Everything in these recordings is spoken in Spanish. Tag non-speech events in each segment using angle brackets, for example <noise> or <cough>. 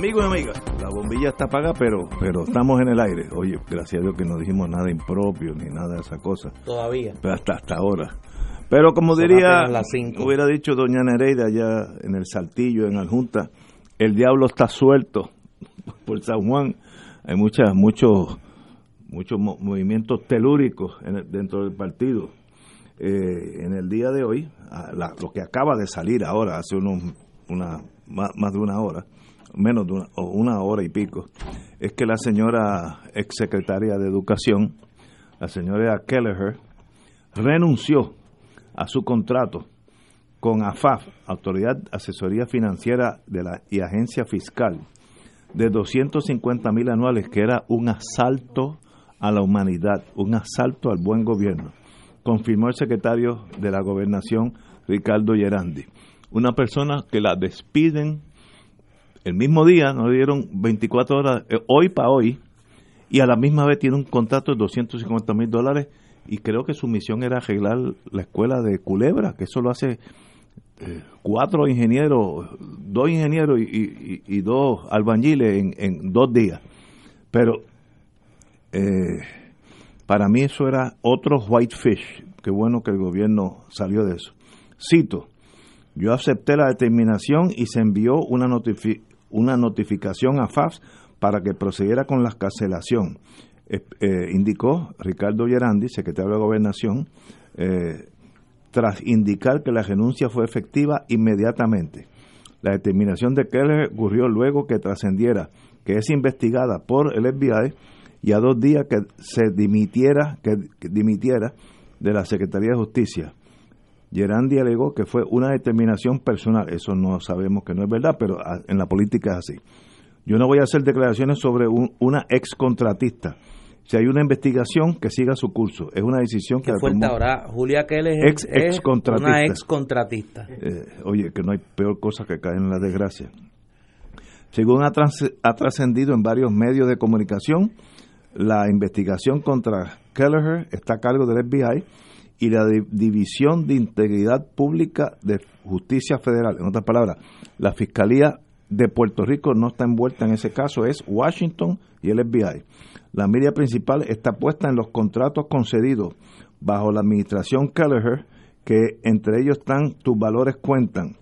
Amigos y amigas, la bombilla está apagada, pero, pero estamos en el aire. Oye, gracias a Dios que no dijimos nada impropio ni nada de esa cosa. Todavía. Pero hasta, hasta ahora. Pero como Son diría, hubiera dicho doña Nereida allá en el Saltillo, en Aljunta, el diablo está suelto <laughs> por San Juan. Hay muchas, muchos, muchos mo- movimientos telúricos en el- dentro del partido. Eh, en el día de hoy, a la- lo que acaba de salir ahora, hace unos, una, más, más de una hora, menos de una, hora y pico, es que la señora exsecretaria de Educación, la señora Kelleher, renunció a su contrato con AFAF, Autoridad Asesoría Financiera de la, y Agencia Fiscal, de 250 mil anuales, que era un asalto a la humanidad, un asalto al buen gobierno, confirmó el secretario de la Gobernación, Ricardo Gerandi. Una persona que la despiden el mismo día, no le dieron 24 horas, eh, hoy para hoy, y a la misma vez tiene un contrato de 250 mil dólares y creo que su misión era arreglar la escuela de Culebra, que eso lo hace eh, cuatro ingenieros, dos ingenieros y, y- y dos albañiles en, dos días. Pero eh, para mí eso era otro whitefish. Qué bueno que el gobierno salió de eso. Cito, yo acepté la determinación y se envió una, notifi- una notificación a FAFS para que procediera con la cancelación. Eh, indicó Ricardo Gerandi, secretario de Gobernación, eh, tras indicar que la renuncia fue efectiva inmediatamente. La determinación de Keller ocurrió luego que trascendiera que es investigada por el FBI y a dos días que se dimitiera, que dimitiera de la Secretaría de Justicia. Gerandi alegó que fue una determinación personal. Eso no sabemos que no es verdad, pero ah, en la política es así. Yo no voy a hacer declaraciones sobre un- una ex contratista. Si hay una investigación, que siga su curso. Es una decisión que Qué fuerte tomó- ahora. Julia Keller Ex- es ex-contratista. una ex contratista. eh, oye, que no hay peor cosa que caer en la desgracia. Según ha trans- ha trascendido en varios medios de comunicación, la investigación contra Kelleher está a cargo del FBI y la Di- División de Integridad Pública de Justicia Federal. En otras palabras, la Fiscalía de Puerto Rico no está envuelta en ese caso, es Washington y el FBI. La media principal está puesta en los contratos concedidos bajo la administración Kelleher, que entre ellos están tus valores cuentan,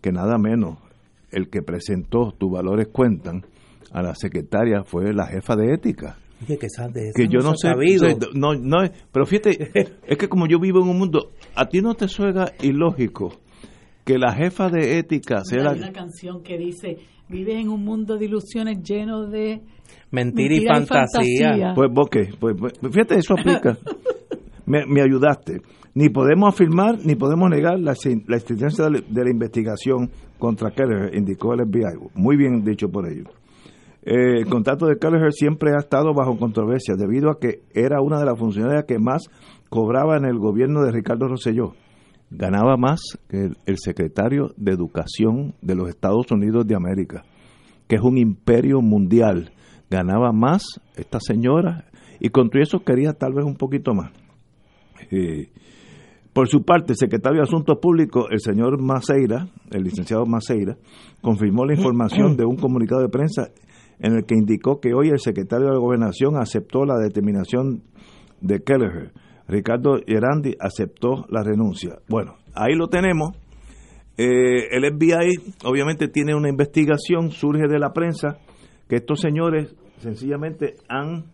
que nada menos el que presentó tus valores cuentan a la secretaria fue la jefa de ética Oye, que de que yo no sé, sabido. sé, no, no, pero fíjate, <laughs> es que como yo vivo en un mundo, a ti no te suena ilógico que la jefa de ética sea Hay la, una canción que dice, vives en un mundo de ilusiones lleno de... Mentira y Mentira y fantasía. fantasía. pues, ok, pues, pues, fíjate, eso aplica. <laughs> Me, me ayudaste. Ni podemos afirmar ni podemos negar la, sin- la existencia de la, de la investigación contra Keller, indicó el FBI. Muy bien dicho por ello. Eh, el contrato de Kelleher siempre ha estado bajo controversia debido a que era una de las funcionarias que más cobraba en el gobierno de Ricardo Rosselló. Ganaba más que el, secretario de Educación de los Estados Unidos de América, que es un imperio mundial. Ganaba más esta señora y con todo eso quería tal vez un poquito más. Eh, por su parte, el secretario de Asuntos Públicos, el señor Maceira, el licenciado Maceira, confirmó la información de un comunicado de prensa en el que indicó que hoy el secretario de Gobernación aceptó la determinación de Kelleher. Ricardo Gerandi aceptó la renuncia. Bueno, ahí lo tenemos. Eh, el FBI obviamente tiene una investigación, surge de la prensa, que estos señores sencillamente han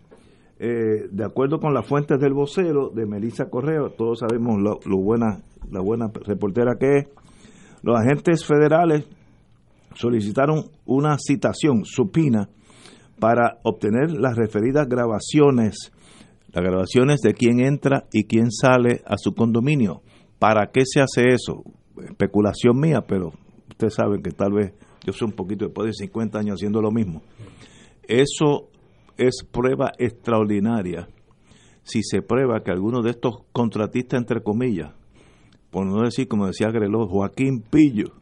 eh, de acuerdo con las fuentes del vocero de Melissa Correo, todos sabemos lo buena, la buena reportera que es, los agentes federales solicitaron una citación, supina, para obtener las referidas grabaciones, las grabaciones de quién entra y quién sale a su condominio. ¿Para qué se hace eso? Especulación mía, pero ustedes saben que tal vez yo soy un poquito después de 50 años haciendo lo mismo. Eso es prueba extraordinaria si se prueba que alguno de estos contratistas, entre comillas, por no decir como decía Greló, Joaquín Pillo,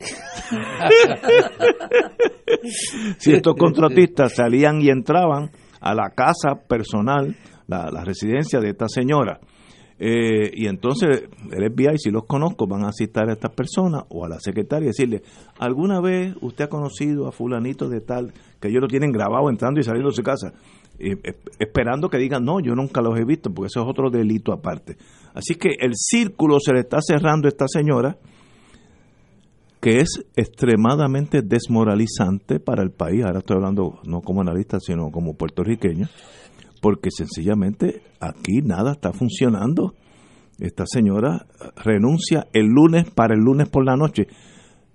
<laughs> si estos contratistas salían y entraban a la casa personal, la, la residencia de esta señora, Eh, y entonces el FBI, si los conozco, van a citar a estas personas o a la secretaria y decirle, ¿alguna vez usted ha conocido a fulanito de tal que ellos lo tienen grabado entrando y saliendo de su casa? Eh, eh, esperando que digan, no, yo nunca los he visto, porque eso es otro delito aparte. Así que el círculo se le está cerrando a esta señora, que es extremadamente desmoralizante para el país. Ahora estoy hablando no como analista, sino como puertorriqueño porque sencillamente aquí nada está funcionando. Esta señora renuncia el lunes para el lunes por la noche.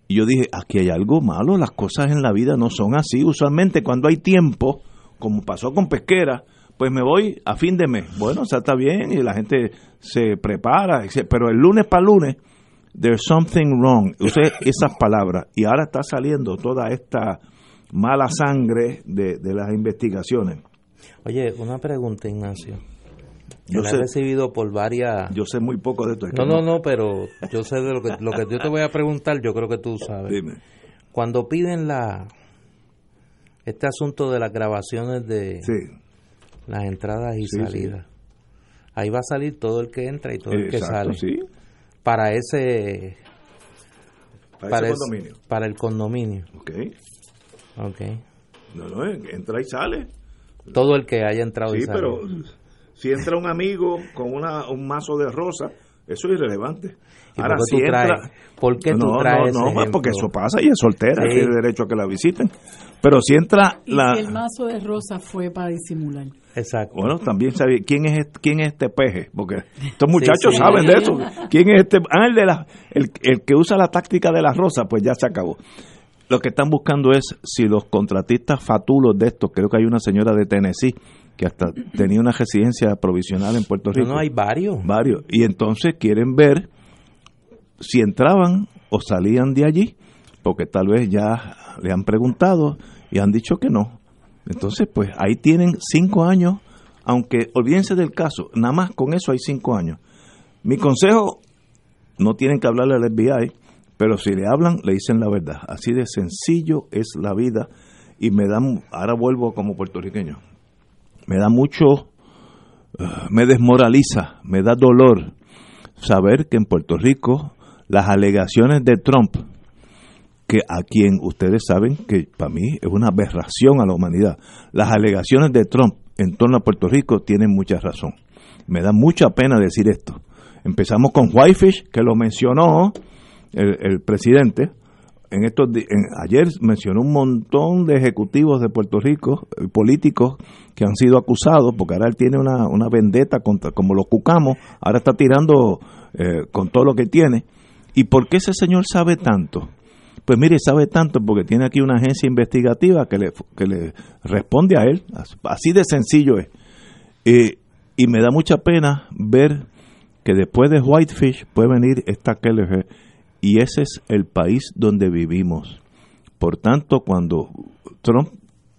Y yo dije, aquí hay algo malo, las cosas en la vida no son así. Usualmente cuando hay tiempo, como pasó con Pesquera, pues me voy a fin de mes. Bueno, o sea, está bien y la gente se prepara, pero el lunes para el lunes, there's something wrong. Usé <laughs> esas palabras y ahora está saliendo toda esta mala sangre de, de las investigaciones. Oye, una pregunta, Ignacio. Yo la he recibido por varias. Yo sé muy poco de esto. no, no, no, pero yo sé de lo que, lo que yo te voy a preguntar, yo creo que tú sabes. Dime. Cuando piden la este asunto de las grabaciones de las entradas y salidas, ahí va a salir todo el que entra y todo el que sale. Sí. Para ese. Para, ese condominio. para el condominio. Ok. Ok. No, no, entra y sale. Todo el que haya entrado sí, pero si entra un amigo con una, un mazo de rosa, eso es irrelevante. Ahora, si entra... ¿Por qué tú traes No, no, porque eso pasa y es soltera, tiene derecho a que la visiten. Pero si entra ¿Y la... Si el mazo de rosa fue para disimular. Exacto. Bueno, también sabe quién es este, quién es este peje, porque estos <laughs> muchachos saben de eso. <laughs> ¿Quién es este? Ah, el, de la, el, el que usa la táctica de la rosa, pues ya se acabó lo que están buscando es si los contratistas fatulos de estos, creo que hay una señora de Tennessee que hasta tenía una residencia provisional en Puerto Rico. No, hay varios. Varios. Y entonces quieren ver si entraban o salían de allí, porque tal vez ya le han preguntado y han dicho que no. Entonces, pues ahí tienen cinco años, aunque olvídense del caso, nada más con eso hay cinco años. Mi consejo, no tienen que hablarle al FBI, pero si le hablan, le dicen la verdad. Así de sencillo es la vida y me da, ahora vuelvo como puertorriqueño, me da mucho, eh, me desmoraliza, me da dolor saber que en Puerto Rico las alegaciones de Trump, que a quien ustedes saben que para mí es una aberración a la humanidad, las alegaciones de Trump en torno a Puerto Rico tienen mucha razón. Me da mucha pena decir esto. Empezamos con Whitefish, que lo mencionó, el, presidente, en estos ayer mencionó un montón de ejecutivos de Puerto Rico, eh, políticos que han sido acusados, porque ahora él tiene una, una vendetta contra, como los cucamos, ahora está tirando eh, con todo lo que tiene. ¿Y por qué ese señor sabe tanto? Pues mire, sabe tanto porque tiene aquí una agencia investigativa que le, que le responde a él, así de sencillo es. Eh, y me da mucha pena ver que después de Whitefish puede venir esta Kelleher y ese es el país donde vivimos. Por tanto, cuando Trump...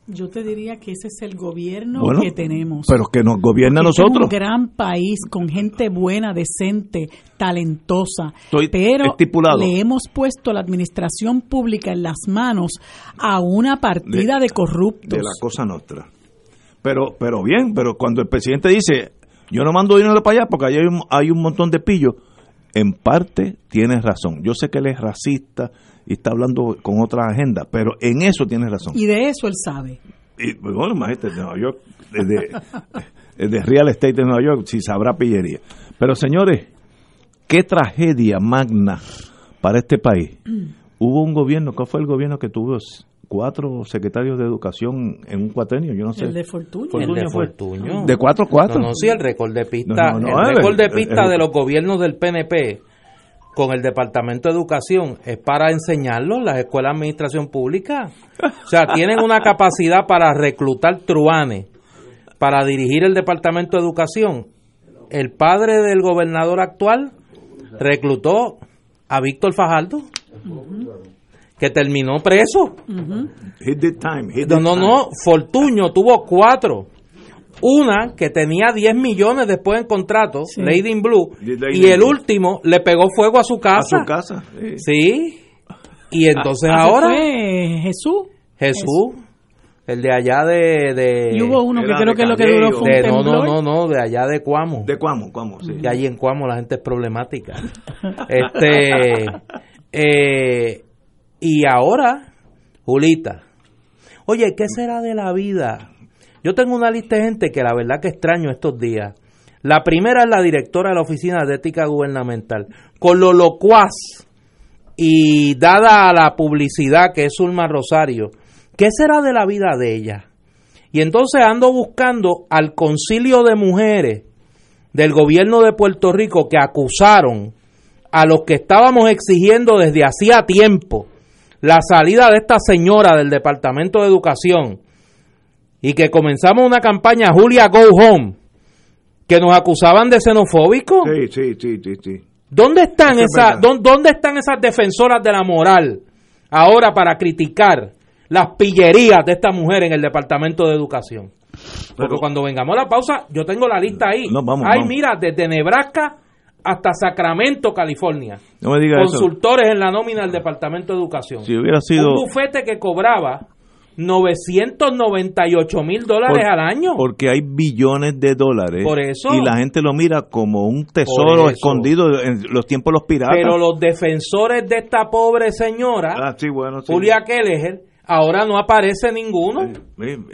Yo te diría que ese es el gobierno que tenemos. Pero que nos gobierna a nosotros. Es un gran país con gente buena, decente, talentosa. pero le hemos puesto la administración pública en las manos a una partida de, corruptos. De la cosa nuestra. Pero, pero bien, pero cuando el presidente dice, yo no mando dinero para allá porque allá hay un, hay un montón de pillos, en parte tienes razón. Yo sé que él es racista y está hablando con otra agenda, pero en eso tienes razón. Y de eso él sabe. Y, bueno, imagínate, de Nueva York, de, <laughs> de Real Estate de Nueva York, si sabrá pillería. Pero señores, qué tragedia magna para este país. Hubo un gobierno, ¿cuál fue el gobierno que tuvo cuatro secretarios de educación en un cuatrenio, yo no sé. El de Fortuño. el de Fortuño. De cuatro cuatro. No, sí, el récord de pista, el récord de pista de los gobiernos del PNP con el Departamento de Educación es para enseñarlo en las escuelas de administración pública. O sea, tienen una capacidad para reclutar truanes, para dirigir el Departamento de Educación. El padre del gobernador actual reclutó a Víctor Fajardo que terminó preso. no, no, no, Fortuño tuvo cuatro. Una que tenía 10 millones después en contrato, Lady in Blue, y el último le pegó fuego a su casa. A su casa. Sí. Y entonces ahora... Jesús. Jesús. El de allá de... de y hubo uno que creo que lo que duró fue un No, no, no, no, de allá de Cuamo. De Cuamo, Cuamo, sí. Que ahí en Cuamo la gente es problemática. <laughs> este... <laughs> Eh, y ahora, Julita. Oye, ¿qué será de la vida? Yo tengo una lista de gente que la verdad que extraño estos días. La primera es la directora de la Oficina de Ética Gubernamental. Con lo locuaz y dada la publicidad que es Ulma Rosario, ¿qué será de la vida de ella? Y entonces ando buscando al concilio de mujeres del gobierno de Puerto Rico que acusaron a los que estábamos exigiendo desde hacía tiempo la salida de esta señora del Departamento de Educación y que comenzamos una campaña Julia Go Home que nos acusaban de xenofóbicos. Sí, sí, sí, sí, ¿Dónde están esas dónde están esas defensoras de la moral ahora para criticar las pillerías de esta mujer en el Departamento de Educación? Porque cuando vengamos a la pausa, yo tengo la lista ahí. No, vamos, Ay, mira, desde Nebraska hasta Sacramento, California. No me diga Consultores en la nómina del Departamento de Educación. Si hubiera sido... Un bufete que cobraba 998 mil dólares al año. Porque hay billones de dólares. Por eso. Y la gente lo mira como un tesoro escondido en los tiempos de los piratas. Pero los defensores de esta pobre señora, ah, bueno, Julia Kelleher, ahora no aparece ninguno.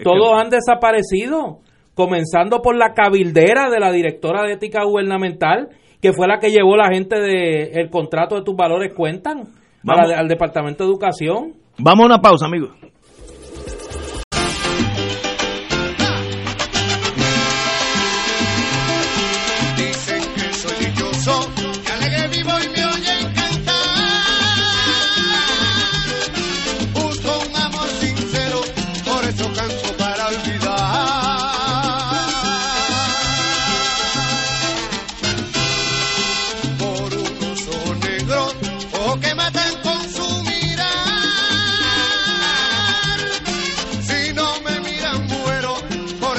Todos han desaparecido. Comenzando por la cabildera de la directora de ética gubernamental, que fue la que llevó la gente del el contrato de tus valores cuentan al Departamento de Educación. Vamos a una pausa, amigos.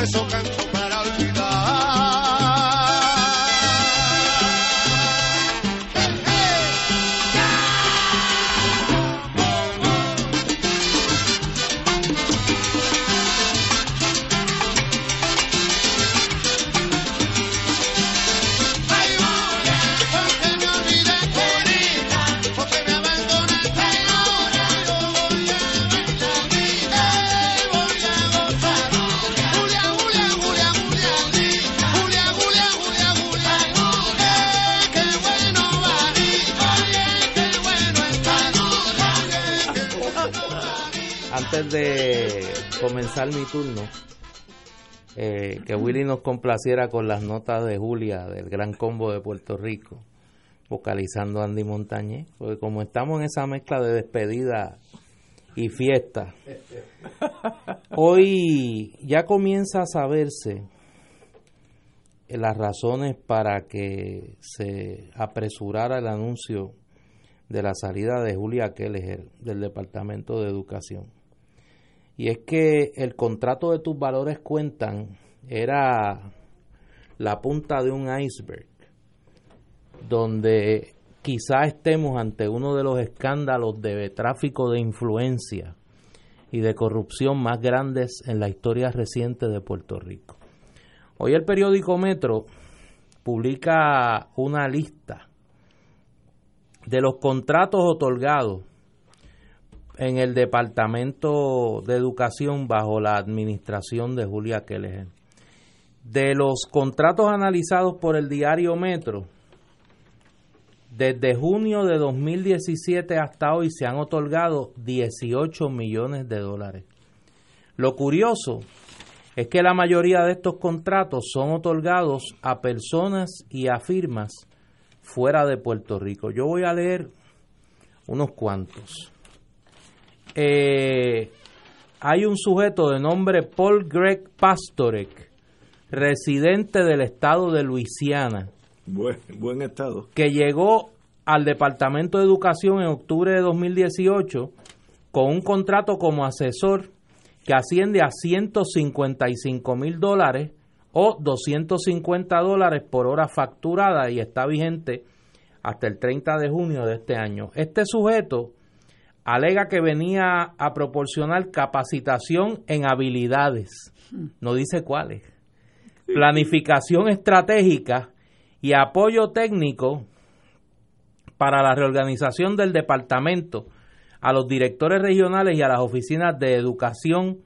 De mi turno, eh, que Willy nos complaciera con las notas de Julia del Gran Combo de Puerto Rico, vocalizando Andy Montañez, porque como estamos en esa mezcla de despedida y fiesta, hoy ya comienza a saberse las razones para que se apresurara el anuncio de la salida de Julia Keller del Departamento de Educación. Y es que el contrato de tus valores cuentan era la punta de un iceberg, donde quizá estemos ante uno de los escándalos de tráfico de influencia y de corrupción más grandes en la historia reciente de Puerto Rico. Hoy el periódico Metro publica una lista de los contratos otorgados en el Departamento de Educación bajo la administración de Julia Keller. De los contratos analizados por el diario Metro, desde junio de 2017 hasta hoy se han otorgado 18 millones de dólares. Lo curioso es que la mayoría de estos contratos son otorgados a personas y a firmas fuera de Puerto Rico. Yo voy a leer unos cuantos eh, hay un sujeto de nombre Paul Greg Pastorek, residente del estado de Luisiana. Buen, estado. Que llegó al Departamento de Educación en octubre de 2018 con un contrato como asesor que asciende a 155 mil dólares o 250 dólares por hora facturada y está vigente hasta el 30 de junio de este año. Este sujeto alega que venía a proporcionar capacitación en habilidades, no dice cuáles, planificación estratégica y apoyo técnico para la reorganización del departamento a los directores regionales y a las oficinas de educación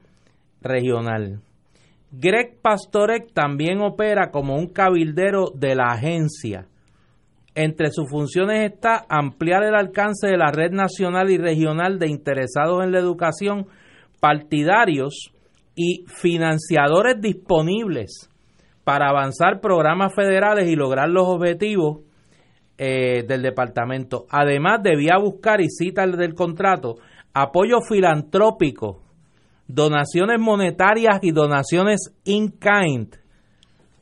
regional. Greg Pastorek también opera como un cabildero de la agencia. Entre sus funciones está ampliar el alcance de la red nacional y regional de interesados en la educación, partidarios y financiadores disponibles para avanzar programas federales y lograr los objetivos eh, del departamento. Además, debía buscar, y cita el del contrato, apoyo filantrópico donaciones monetarias y donaciones in kind.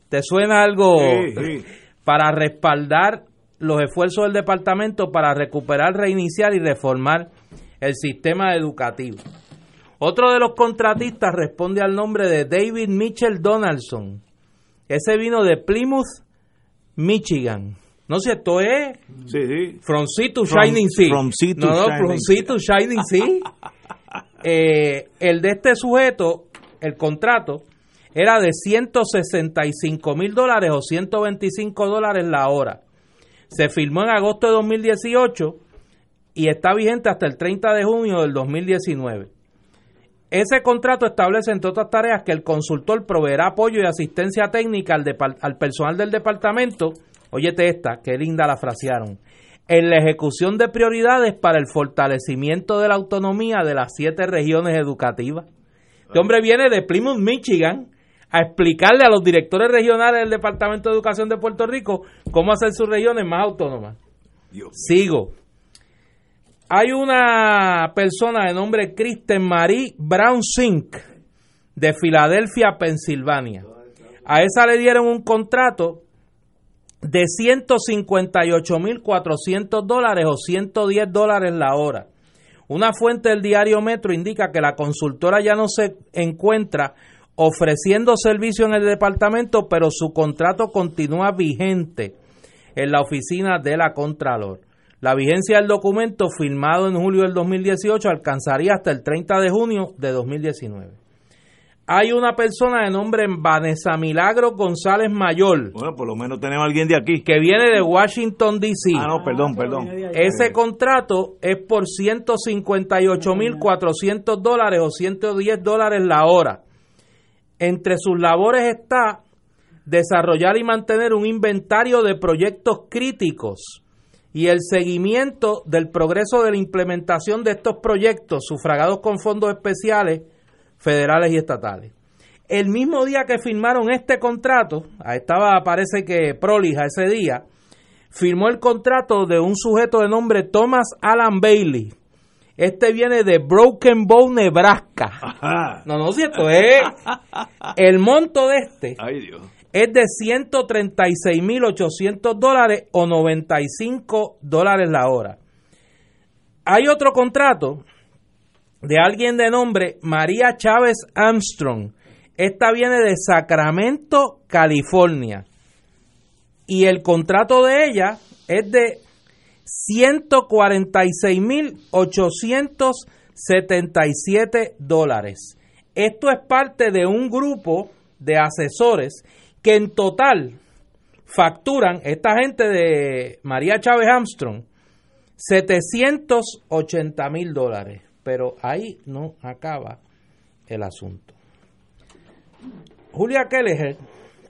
¿Te suena algo para respaldar los esfuerzos del departamento para recuperar, reiniciar y reformar el sistema educativo? Otro de los contratistas responde al nombre de David Mitchell Donaldson. Ese vino de Plymouth, Michigan. No sé, esto es sí, From Sea to Shining Sea. From sea to no, From Sea to Shining Sea. <laughs> Eh, el de este sujeto, el contrato, era de 165 mil dólares o 125 dólares la hora. Se firmó en agosto de 2018 y está vigente hasta el 30 de junio del 2019. Ese contrato establece, entre otras tareas, que el consultor proveerá apoyo y asistencia técnica al, al personal del departamento. Óyete esta, qué linda la frasearon en la ejecución de prioridades para el fortalecimiento de la autonomía de las siete regiones educativas. Este hombre viene de Plymouth, Michigan, a explicarle a los directores regionales del Departamento de Educación de Puerto Rico cómo hacer sus regiones más autónomas. Sigo. Hay una persona de nombre Kristen Marie Brown Sink de Filadelfia, Pensilvania. A esa le dieron un contrato de 158.400 dólares o 110 dólares la hora. Una fuente del diario Metro indica que la consultora ya no se encuentra ofreciendo servicio en el departamento, pero su contrato continúa vigente en la oficina de la Contralor. La vigencia del documento firmado en julio del 2018 alcanzaría hasta el 30 de junio de 2019 hay una persona de nombre Vanessa Milagro González Mayor. Bueno, por lo menos tenemos a alguien de aquí. Que viene de Washington, D.C. Ah, no, perdón, perdón. Ese contrato es por 158.400 dólares o 110 dólares la hora. Entre sus labores está desarrollar y mantener un inventario de proyectos críticos y el seguimiento del progreso de la implementación de estos proyectos sufragados con fondos especiales federales y estatales. El mismo día que firmaron este contrato, estaba parece que prolija ese día, firmó el contrato de un sujeto de nombre Thomas Alan Bailey. Este viene de Broken Bow, Nebraska. No, no, cierto, es el monto de este es de 136.800 dólares o 95 dólares la hora. Hay otro contrato de alguien de nombre María Chávez Armstrong. Esta viene de Sacramento, California. Y el contrato de ella es de 146.877 dólares. Esto es parte de un grupo de asesores que en total facturan, esta gente de María Chávez Armstrong, 780 mil dólares. Pero ahí no acaba el asunto. Julia Kelleher,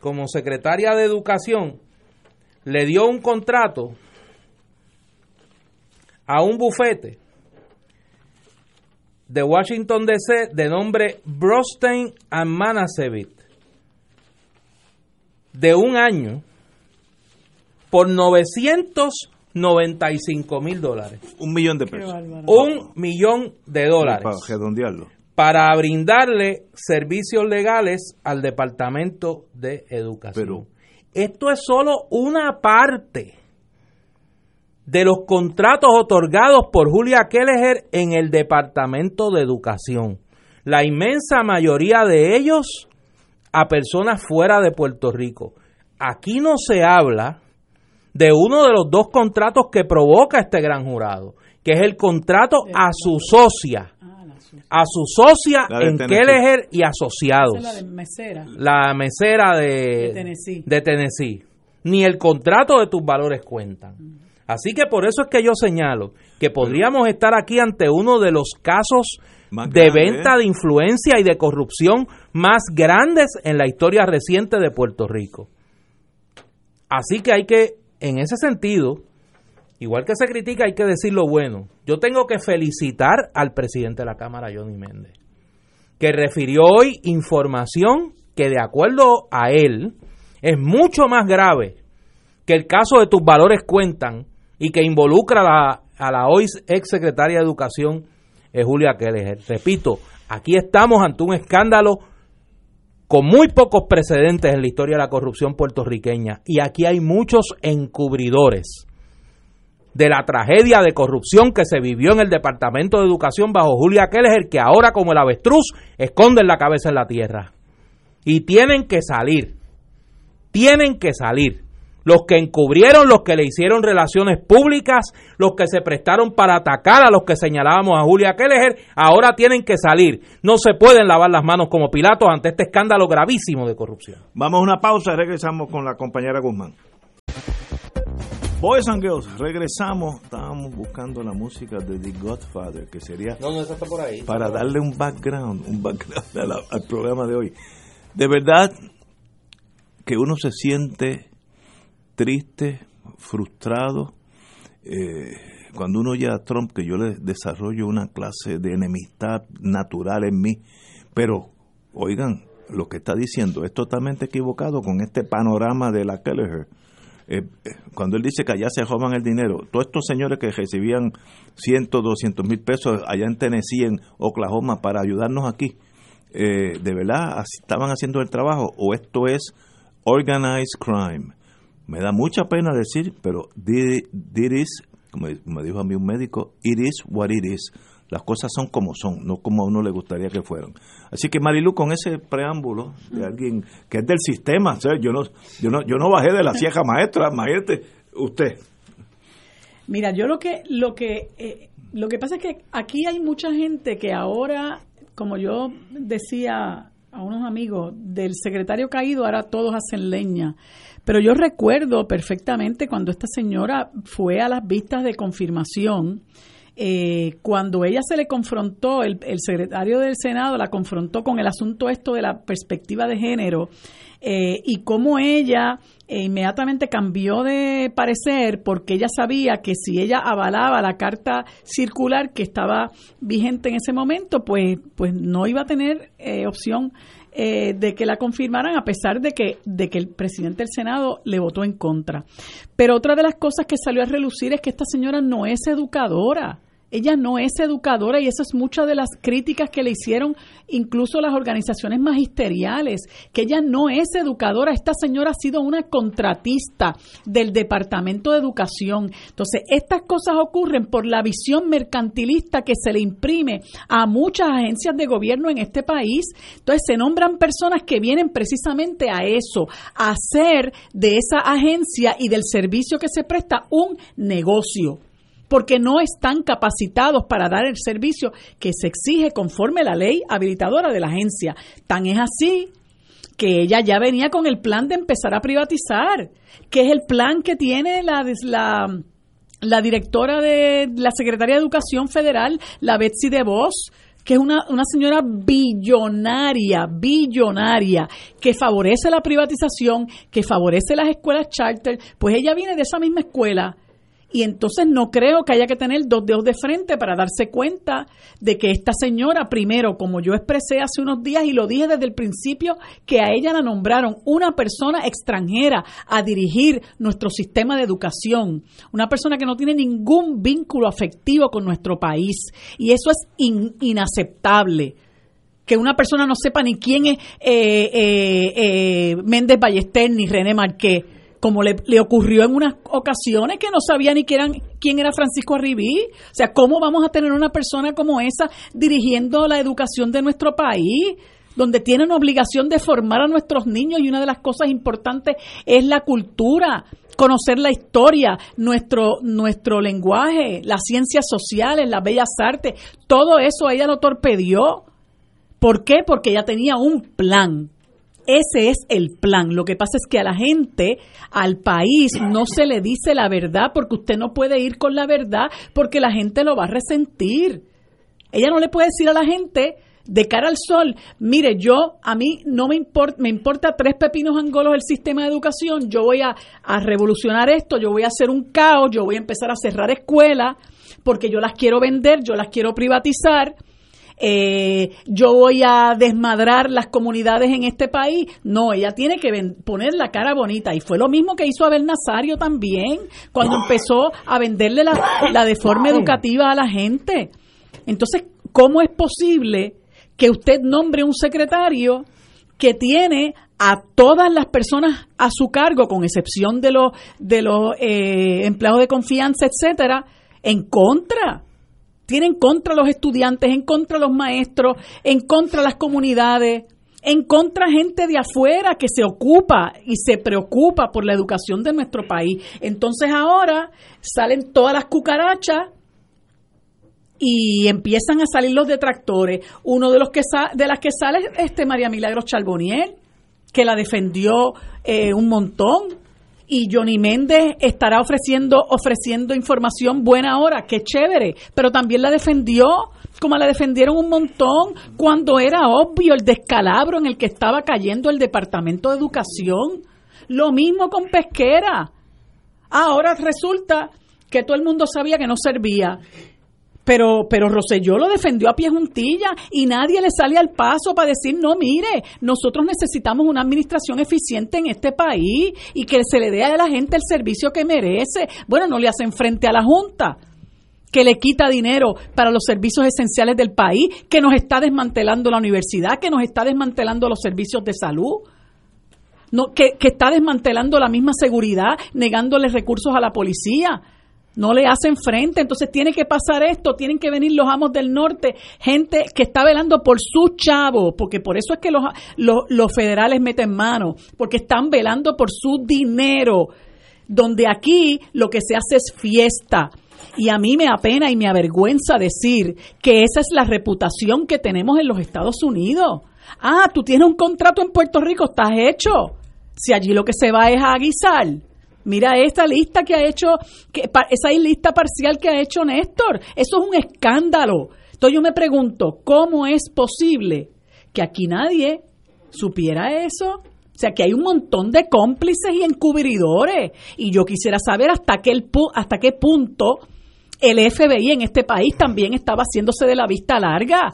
como secretaria de Educación, le dio un contrato a un bufete de Washington DC de nombre Brostein and Manasevit de un año por 900 95 mil dólares. Un millón de pesos. Un millón de dólares. Para redondearlo. Para brindarle servicios legales al Departamento de Educación. Esto es solo una parte de los contratos otorgados por Julia Kelleher en el Departamento de Educación. La inmensa mayoría de ellos a personas fuera de Puerto Rico. Aquí no se habla de uno de los dos contratos que provoca este gran jurado, que es el contrato a su socia, a su socia en Kelleher y asociados. La mesera. La mesera de, de, Tennessee. Ni el contrato de tus valores cuentan. Así que por eso es que yo señalo que podríamos estar aquí ante uno de los casos de venta de influencia y de corrupción más grandes en la historia reciente de Puerto Rico. Así que hay que, en ese sentido, igual que se critica, hay que decir lo bueno. Yo tengo que felicitar al presidente de la Cámara, Johnny Méndez, que refirió hoy información que de acuerdo a él es mucho más grave que el caso de tus valores cuentan y que involucra a la, a la hoy ex secretaria de Educación, eh, Julia Keller. Repito, aquí estamos ante un escándalo con muy pocos precedentes en la historia de la corrupción puertorriqueña y aquí hay muchos encubridores de la tragedia de corrupción que se vivió en el Departamento de Educación bajo Julia Keller, que ahora como el avestruz esconden la cabeza en la tierra. Y tienen que salir, tienen que salir. Los que encubrieron, los que le hicieron relaciones públicas, los que se prestaron para atacar a los que señalábamos a Julia Keller, ahora tienen que salir. No se pueden lavar las manos como Pilatos ante este escándalo gravísimo de corrupción. Vamos a una pausa y regresamos con la compañera Guzmán. Boys and Girls, regresamos. Estábamos buscando la música de The Godfather, que sería para darle un background, un background <laughs> al programa de hoy. De verdad que uno se siente triste, frustrado. Eh, cuando uno oye a Trump, que yo le desarrollo una clase de enemistad natural en mí, pero oigan, lo que está diciendo es totalmente equivocado con este panorama de la Kelleher eh, eh, cuando él dice que allá se roban el dinero, todos estos señores que recibían cientos, doscientos mil pesos allá en Tennessee, en Oklahoma, para ayudarnos aquí, eh, ¿de verdad estaban haciendo el trabajo o esto es organized crime? Me da mucha pena decir, pero it is, como me dijo a mí un médico, it is what it is. Las cosas son como son, no como a uno le gustaría que fueran. Así que Marilu, con ese preámbulo de alguien que es del sistema, yo no, yo no, yo no bajé de la <laughs> cieja maestra, imagínate usted. Mira, yo lo que, lo que, eh, lo que pasa es que aquí hay mucha gente que ahora, como yo decía a unos amigos, del secretario caído ahora todos hacen leña. Pero yo recuerdo perfectamente cuando esta señora fue a las vistas de confirmación eh, cuando ella se le confrontó, el, secretario del Senado la confrontó con el asunto esto de la perspectiva de género eh, y cómo ella eh, inmediatamente cambió de parecer porque ella sabía que si ella avalaba la carta circular que estaba vigente en ese momento, pues, pues no iba a tener opción de que la confirmaran a pesar de que, de que el presidente del Senado le votó en contra. Pero otra de las cosas que salió a relucir es que esta señora no es educadora. Ella no es educadora y eso es muchas de las críticas que le hicieron incluso las organizaciones magisteriales, que ella no es educadora. Esta señora ha sido una contratista del Departamento de Educación. Entonces, estas cosas ocurren por la visión mercantilista que se le imprime a muchas agencias de gobierno en este país. Entonces, se nombran personas que vienen precisamente a eso, a hacer de esa agencia y del servicio que se presta un negocio porque no están capacitados para dar el servicio que se exige conforme la ley habilitadora de la agencia. Tan es así que ella ya venía con el plan de empezar a privatizar, que es el plan que tiene la, la, directora de la Secretaría de Educación Federal, la Betsy DeVos, que es una, una señora billonaria, billonaria, que favorece la privatización, que favorece las escuelas charter, pues ella viene de esa misma escuela y entonces no creo que haya que tener dos dedos de frente para darse cuenta de que esta señora, primero, como yo expresé hace unos días y lo dije desde el principio, que a ella la nombraron una persona extranjera a dirigir nuestro sistema de educación, una persona que no tiene ningún vínculo afectivo con nuestro país. Y eso es inaceptable. Que una persona no sepa ni quién es eh, eh, eh, Méndez Ballester ni René Marqués como le, ocurrió en unas ocasiones que no sabía ni quién, quién era Francisco Arribí. O sea, ¿cómo vamos a tener una persona como esa dirigiendo la educación de nuestro país? donde tienen obligación de formar a nuestros niños y una de las cosas importantes es la cultura, conocer la historia, nuestro, nuestro lenguaje, las ciencias sociales, las bellas artes, todo eso ella lo torpedió. ¿Por qué? Porque ella tenía un plan. Ese es el plan. Lo que pasa es que a la gente, al país, no se le dice la verdad porque usted no puede ir con la verdad porque la gente lo va a resentir. Ella no le puede decir a la gente de cara al sol, mire, yo a mí no me importa, me importa tres pepinos angolos del sistema de educación, yo voy a, a revolucionar esto, yo voy a hacer un caos, yo voy a empezar a cerrar escuelas porque yo las quiero vender, yo las quiero privatizar. Eh, yo voy a desmadrar las comunidades en este país. No, ella tiene que poner la cara bonita. Y fue lo mismo que hizo Abel Nazario también, cuando empezó a venderle la, la deforma educativa a la gente. Entonces, ¿cómo es posible que usted nombre un secretario que tiene a todas las personas a su cargo, con excepción de los de los eh, empleados de confianza, etcétera, en contra. Tiene en contra los estudiantes, en contra los maestros, en contra las comunidades, en contra gente de afuera que se ocupa y se preocupa por la educación de nuestro país. Entonces ahora salen todas las cucarachas y empiezan a salir los detractores. Uno de los que de las que sale es este María Milagros Charboniel, que la defendió eh, un montón. Y Johnny Méndez estará ofreciendo, ofreciendo información buena ahora, qué chévere, pero también la defendió, como la defendieron un montón, cuando era obvio el descalabro en el que estaba cayendo el Departamento de Educación. Lo mismo con Pesquera. Ahora resulta que todo el mundo sabía que no servía pero, pero Roselló lo defendió a pie juntilla y nadie le sale al paso para decir, no, mire, nosotros necesitamos una administración eficiente en este país y que se le dé a la gente el servicio que merece. Bueno, no le hacen frente a la Junta que le quita dinero para los servicios esenciales del país, que nos está desmantelando la universidad, que nos está desmantelando los servicios de salud. No, que, que está desmantelando la misma seguridad, negándole recursos a la policía no le hacen frente, entonces tiene que pasar esto, tienen que venir los amos del norte, gente que está velando por sus chavos, porque por eso es que los, los, federales meten mano, porque están velando por su dinero, donde aquí lo que se hace es fiesta. Y a mí me apena y me avergüenza decir que esa es la reputación que tenemos en los Estados Unidos. Ah, tú tienes un contrato en Puerto Rico, estás hecho. Si allí lo que se va es a Mira esta lista que ha hecho, que, esa lista parcial que ha hecho Néstor. Eso es un escándalo. Entonces yo me pregunto, ¿cómo es posible que aquí nadie supiera eso? O sea, que hay un montón de cómplices y encubridores. Y yo quisiera saber hasta qué, hasta qué punto el FBI en este país también estaba haciéndose de la vista larga.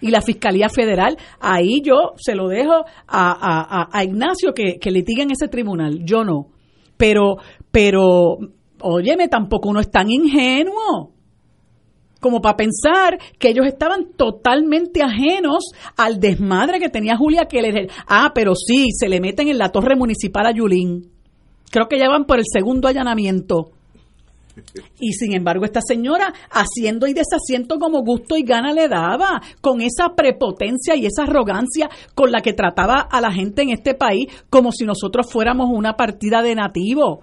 Y la Fiscalía Federal, ahí yo se lo dejo a, a, Ignacio que, que litiga en ese tribunal. Yo no pero, pero, óyeme, tampoco uno es tan ingenuo como para pensar que ellos estaban totalmente ajenos al desmadre que tenía Julia Keller. Ah, pero sí, se le meten en la torre municipal a Yulín. Creo que ya van por el segundo allanamiento. Y sin embargo, esta señora haciendo y deshaciendo como gusto y gana le daba, con esa prepotencia y esa arrogancia con la que trataba a la gente en este país como si nosotros fuéramos una partida de nativos.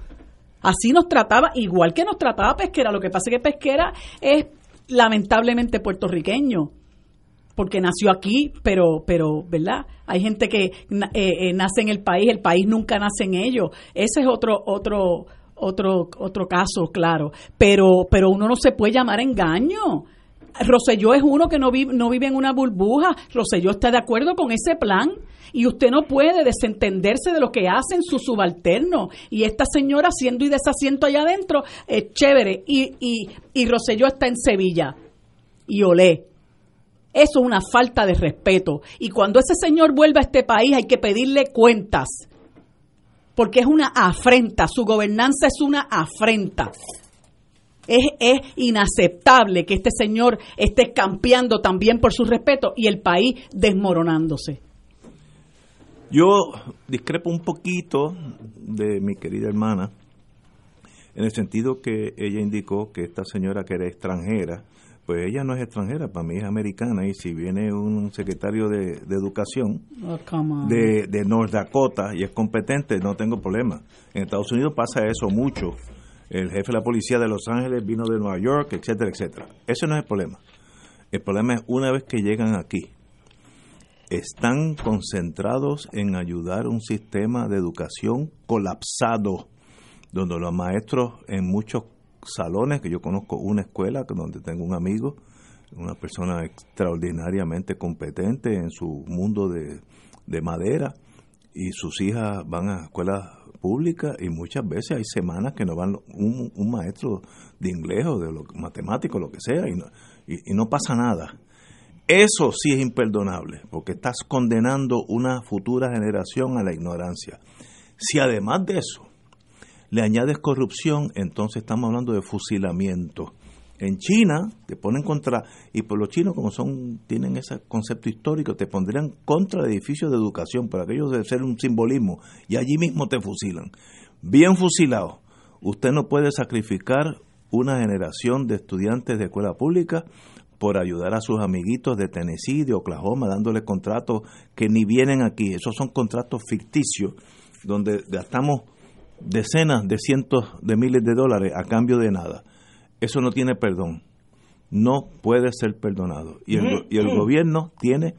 Así nos trataba, igual que nos trataba Pesquera. Lo que pasa es que Pesquera es lamentablemente puertorriqueño porque nació aquí, pero, pero, ¿verdad? Hay gente que eh, eh, nace en el país, el país nunca nace en ellos. Ese es otro, otro, otro, otro caso, claro. Pero, pero uno no se puede llamar engaño. Roselló es uno que no vive, no vive en una burbuja. Roselló está de acuerdo con ese plan y usted no puede desentenderse de lo que hacen sus subalternos. Y esta señora haciendo y deshaciendo allá adentro, es chévere. Y, y, y Roselló está en Sevilla. Y olé. Eso es una falta de respeto. Y cuando ese señor vuelva a este país hay que pedirle cuentas porque es una afrenta, su gobernanza es una afrenta. Es, inaceptable que este señor esté campeando también por su respeto y el país desmoronándose. Yo discrepo un poquito de mi querida hermana, en el sentido que ella indicó que esta señora que era extranjera, pues ella no es extranjera, para mí es americana y si viene un secretario de, educación oh, de, de, North Dakota y es competente, no tengo problema. En Estados Unidos pasa eso mucho. El jefe de la policía de Los Ángeles vino de Nueva York, etcétera, etcétera. Ese no es el problema. El problema es una vez que llegan aquí, están concentrados en ayudar a un sistema de educación colapsado, donde los maestros en muchos salones, que yo conozco una escuela donde tengo un amigo, una persona extraordinariamente competente en su mundo de, madera, y sus hijas van a escuelas públicas y muchas veces hay semanas que no van un, un maestro de inglés o de lo, matemático, lo que sea, y no, y no pasa nada. Eso sí es imperdonable, porque estás condenando una futura generación a la ignorancia. Si además de eso le añades corrupción, entonces estamos hablando de fusilamiento. En China te ponen contra, y por los chinos como son, tienen ese concepto histórico, te pondrían contra el edificio de educación, para aquello debe ser un simbolismo, y allí mismo te fusilan. Bien fusilado. Usted no puede sacrificar una generación de estudiantes de escuela pública por ayudar a sus amiguitos de Tennessee, de Oklahoma, dándole contratos que ni vienen aquí. Esos son contratos ficticios donde gastamos decenas de cientos de miles de dólares a cambio de nada. Eso no tiene perdón. No puede ser perdonado. Y el, y el gobierno tiene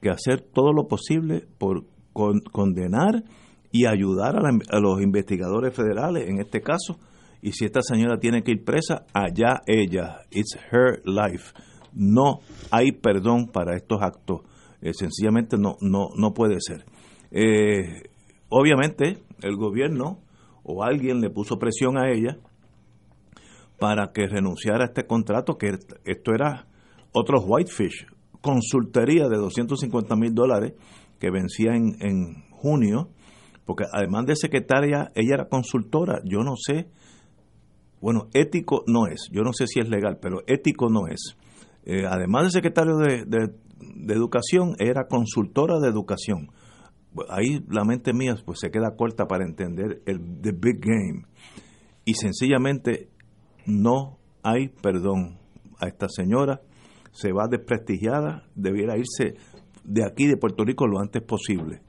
que hacer todo lo posible por condenar y ayudar a, a, los investigadores federales, en este caso. Y si esta señora tiene que ir presa, allá ella. It's her life. No hay perdón para estos actos. Eh, sencillamente no, no, no puede ser. Eh, obviamente, el gobierno o alguien le puso presión a ella para que renunciara a este contrato, que esto era otros Whitefish, consultoría de 250 mil dólares que vencía en, en junio, porque además de secretaria, ella era consultora, yo no sé, bueno, ético no es, yo no sé si es legal, pero ético no es. Eh, además de secretario de, de educación, era consultora de educación ahí la mente mía pues se queda corta para entender el the big game. Y sencillamente no hay perdón. A esta señora se va desprestigiada debiera irse de aquí de Puerto Rico lo antes posible.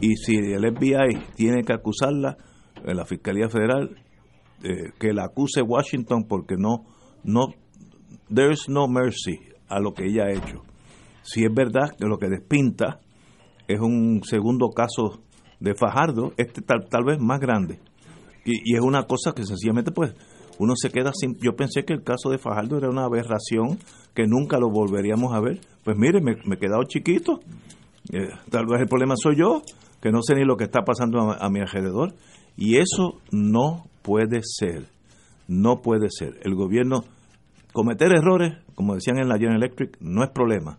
Y si el FBI tiene que acusarla en la Fiscalía Federal eh, que la acuse Washington porque no no there's no mercy a lo que ella ha hecho. Si es verdad que lo que despinta es un segundo caso de Fajardo, este tal, tal vez más grande. Y, es una cosa que sencillamente pues uno se queda sin... Yo pensé que el caso de Fajardo era una aberración, que nunca lo volveríamos a ver. Pues mire, me, he quedado chiquito. Eh, tal vez el problema soy yo, que no sé ni lo que está pasando a, a mi alrededor. Y eso no puede ser. No puede ser. El gobierno, cometer errores, como decían en la General Electric, no es problema.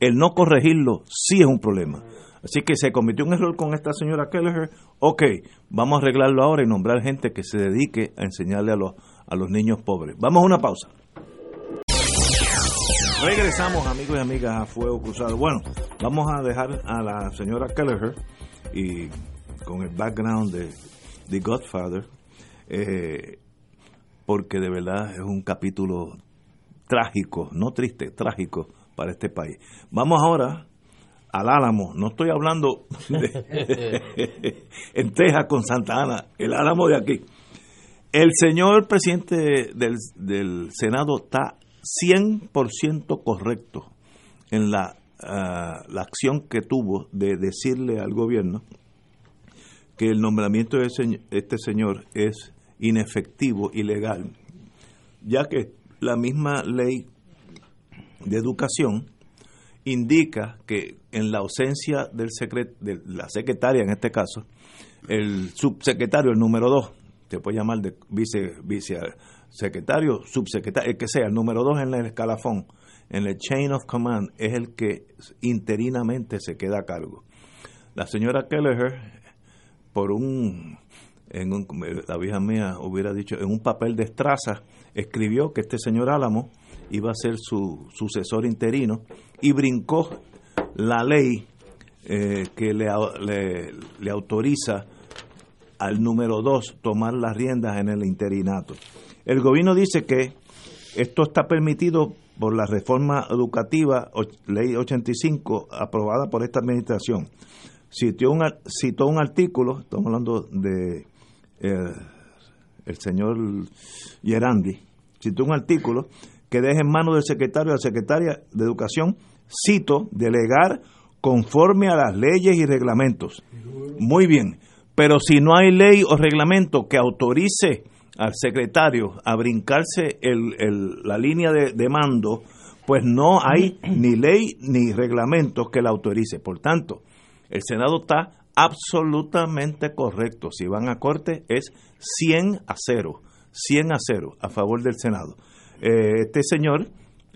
El no corregirlo sí es un problema. Así que se cometió un error con esta señora Kelleher. Ok, vamos a arreglarlo ahora y nombrar gente que se dedique a enseñarle a los, a los niños pobres. Vamos a una pausa. Regresamos, amigos y amigas, a Fuego Cruzado. Bueno, vamos a dejar a la señora Kelleher y con el background de The Godfather, eh, porque de verdad es un capítulo trágico, no triste, trágico para este país. Vamos ahora al Álamo, no estoy hablando de, <laughs> en Texas con Santa Ana, el Álamo de aquí. El señor presidente del, Senado está 100% correcto en la, ah, la acción que tuvo de decirle al gobierno que el nombramiento de este señor es inefectivo, ilegal, ya que la misma ley de educación indica que en la ausencia del secret, de la secretaria en este caso, el subsecretario, el número dos, se puede llamar de vice, vicesecretario, subsecretario, el que sea, el número dos en el escalafón, en el chain of command, es el que interinamente se queda a cargo. La señora Kelleher, por un, en un, la vieja mía hubiera dicho, en un papel de estraza, escribió que este señor Álamo iba a ser su sucesor interino y brincó la ley eh, que le, le, autoriza al número dos tomar las riendas en el interinato. El gobierno dice que esto está permitido por la reforma educativa, ley 85, aprobada por esta administración. Citó un, citó un artículo, estamos hablando de eh, el señor Gerandi, citó un artículo que deja en manos del secretario o la secretaria de Educación, cito, delegar conforme a las leyes y reglamentos. Muy bien, pero si no hay ley o reglamento que autorice al secretario a brincarse el, la línea de, mando, pues no hay <clears throat> ni ley ni reglamento que la autorice. Por tanto, el Senado está absolutamente correcto. Si van a corte es 100 a 0, 100 a 0 a favor del Senado. Eh, este señor,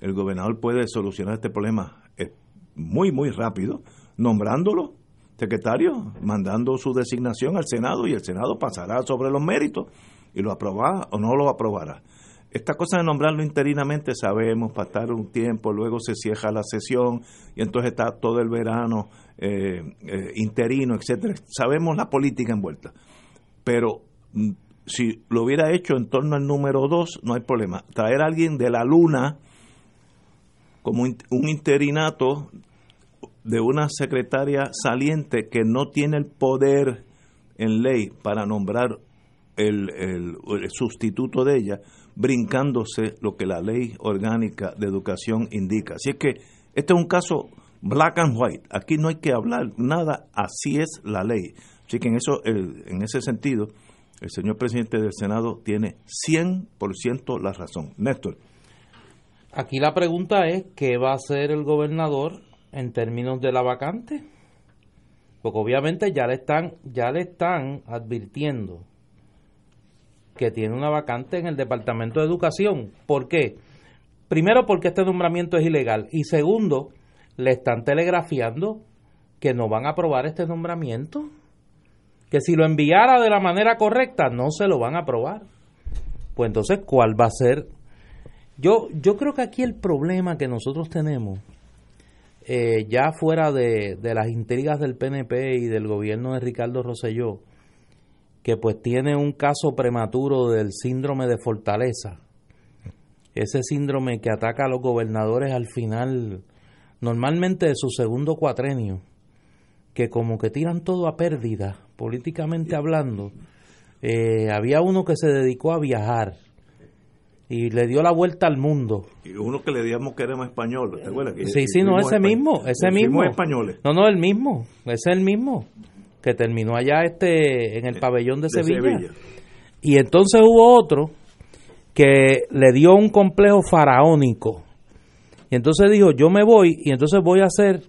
el gobernador puede solucionar este problema eh, muy, muy rápido, nombrándolo secretario, mandando su designación al Senado y el Senado pasará sobre los méritos y lo aprobará o no lo aprobará. Esta cosa de nombrarlo interinamente sabemos, pasar un tiempo, luego se cierra la sesión y entonces está todo el verano eh, eh, interino, etcétera. Sabemos la política envuelta, pero mm, si lo hubiera hecho en torno al número dos, no hay problema. Traer a alguien de la luna como un interinato de una secretaria saliente que no tiene el poder en ley para nombrar el, el, sustituto de ella, brincándose lo que la ley orgánica de educación indica. Así es que este es un caso black and white. Aquí no hay que hablar nada, así es la ley. Así que en, eso, en ese sentido, el señor presidente del Senado tiene 100% la razón. Néstor. Aquí la pregunta es, ¿qué va a hacer el gobernador en términos de la vacante? Porque obviamente ya le están, ya le están advirtiendo que tiene una vacante en el Departamento de Educación. ¿Por qué? Primero porque este nombramiento es ilegal y segundo, le están telegrafiando que no van a aprobar este nombramiento, que si lo enviara de la manera correcta no se lo van a aprobar. Pues entonces, ¿cuál va a ser? Yo, yo creo que aquí el problema que nosotros tenemos, eh, ya fuera de, de las intrigas del PNP y del gobierno de Ricardo Rosselló, que pues tiene un caso prematuro del síndrome de fortaleza. Ese síndrome que ataca a los gobernadores al final, normalmente de su segundo cuatrenio, que como que tiran todo a pérdida, políticamente hablando. Eh, había uno que se dedicó a viajar y le dio la vuelta al mundo. Y uno que le digamos que era más español, sí, sí, no, ese mismo, ese mismo. No, no, el mismo, es el mismo que terminó allá este en el pabellón de, Sevilla. Y entonces hubo otro que le dio un complejo faraónico. Y entonces dijo, yo me voy y entonces voy a hacer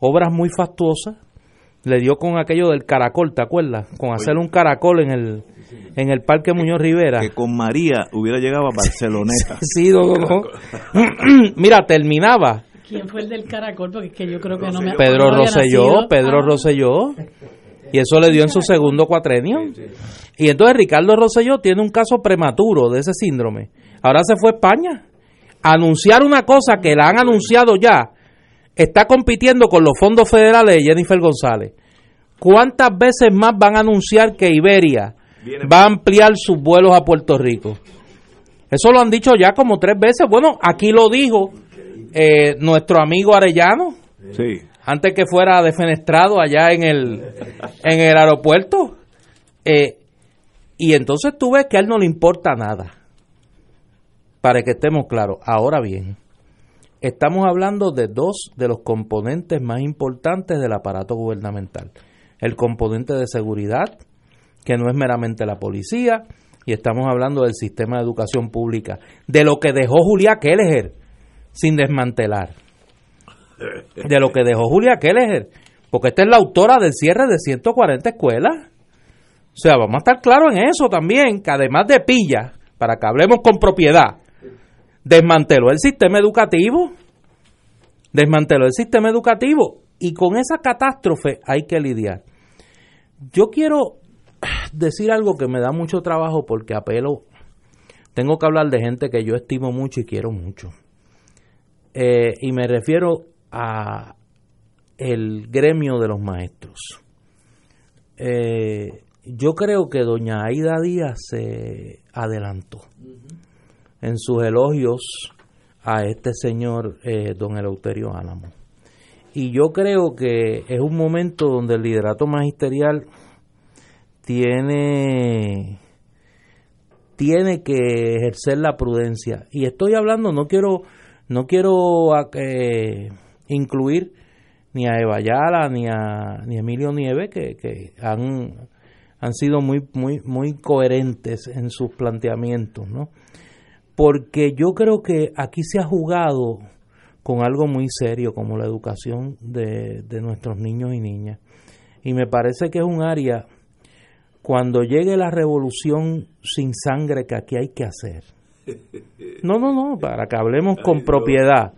obras muy fastuosas. Le dio con aquello del caracol, ¿te acuerdas? Con hacer un caracol en el, en el Parque Muñoz Rivera. Que con María hubiera llegado a Barceloneta. sí, <laughs> Mira, terminaba. ¿Quién fue el del caracol? Porque es que yo creo que no me Pedro Rosselló, Pedro ah. Rosselló. Y eso le dio en su segundo cuatrenio. Y entonces Ricardo Rosselló tiene un caso prematuro de ese síndrome. Ahora se fue a España. anunciar una cosa que la han anunciado ya. Está compitiendo con los fondos federales de Jennifer González. ¿Cuántas veces más van a anunciar que Iberia va a ampliar sus vuelos a Puerto Rico? Eso lo han dicho ya como tres veces. Bueno, aquí lo dijo eh, nuestro amigo Arellano. Sí antes que fuera defenestrado allá en el, en el aeropuerto. Eh, y entonces tú ves que a él no le importa nada. Para que estemos claros. Ahora bien, estamos hablando de dos de los componentes más importantes del aparato gubernamental. El componente de seguridad, que no es meramente la policía, y estamos hablando del sistema de educación pública, de lo que dejó Julia Kelleher sin desmantelar de lo que dejó Julia Keller, porque esta es la autora del cierre de 140 escuelas. O sea, vamos a estar claros en eso también, que además de pilla, para que hablemos con propiedad, desmanteló el sistema educativo, desmanteló el sistema educativo y con esa catástrofe hay que lidiar. Yo quiero decir algo que me da mucho trabajo porque apelo, tengo que hablar de gente que yo estimo mucho y quiero mucho. Eh, y me refiero a el gremio de los maestros. Eh, yo creo que doña Aida Díaz se adelantó en sus elogios a este señor eh, don Eleuterio Álamo. Y yo creo que es un momento donde el liderato magisterial tiene tiene que ejercer la prudencia y estoy hablando no quiero no quiero eh, incluir ni a Eva Yala ni a ni Emilio Nieve que, que han, han sido muy muy muy coherentes en sus planteamientos no porque yo creo que aquí se ha jugado con algo muy serio como la educación de, de nuestros niños y niñas y me parece que es un área cuando llegue la revolución sin sangre que aquí hay que hacer. <laughs> No, no, no, para que hablemos con propiedad.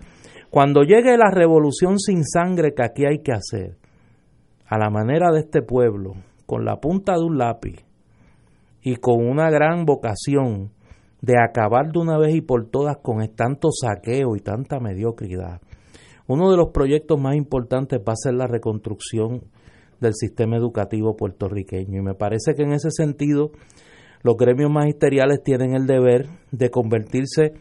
Cuando llegue la revolución sin sangre que aquí hay que hacer, a la manera de este pueblo, con la punta de un lápiz y con una gran vocación de acabar de una vez y por todas con tanto saqueo y tanta mediocridad, uno de los proyectos más importantes va a ser la reconstrucción del sistema educativo puertorriqueño. Y me parece que en ese sentido los gremios magisteriales tienen el deber de convertirse,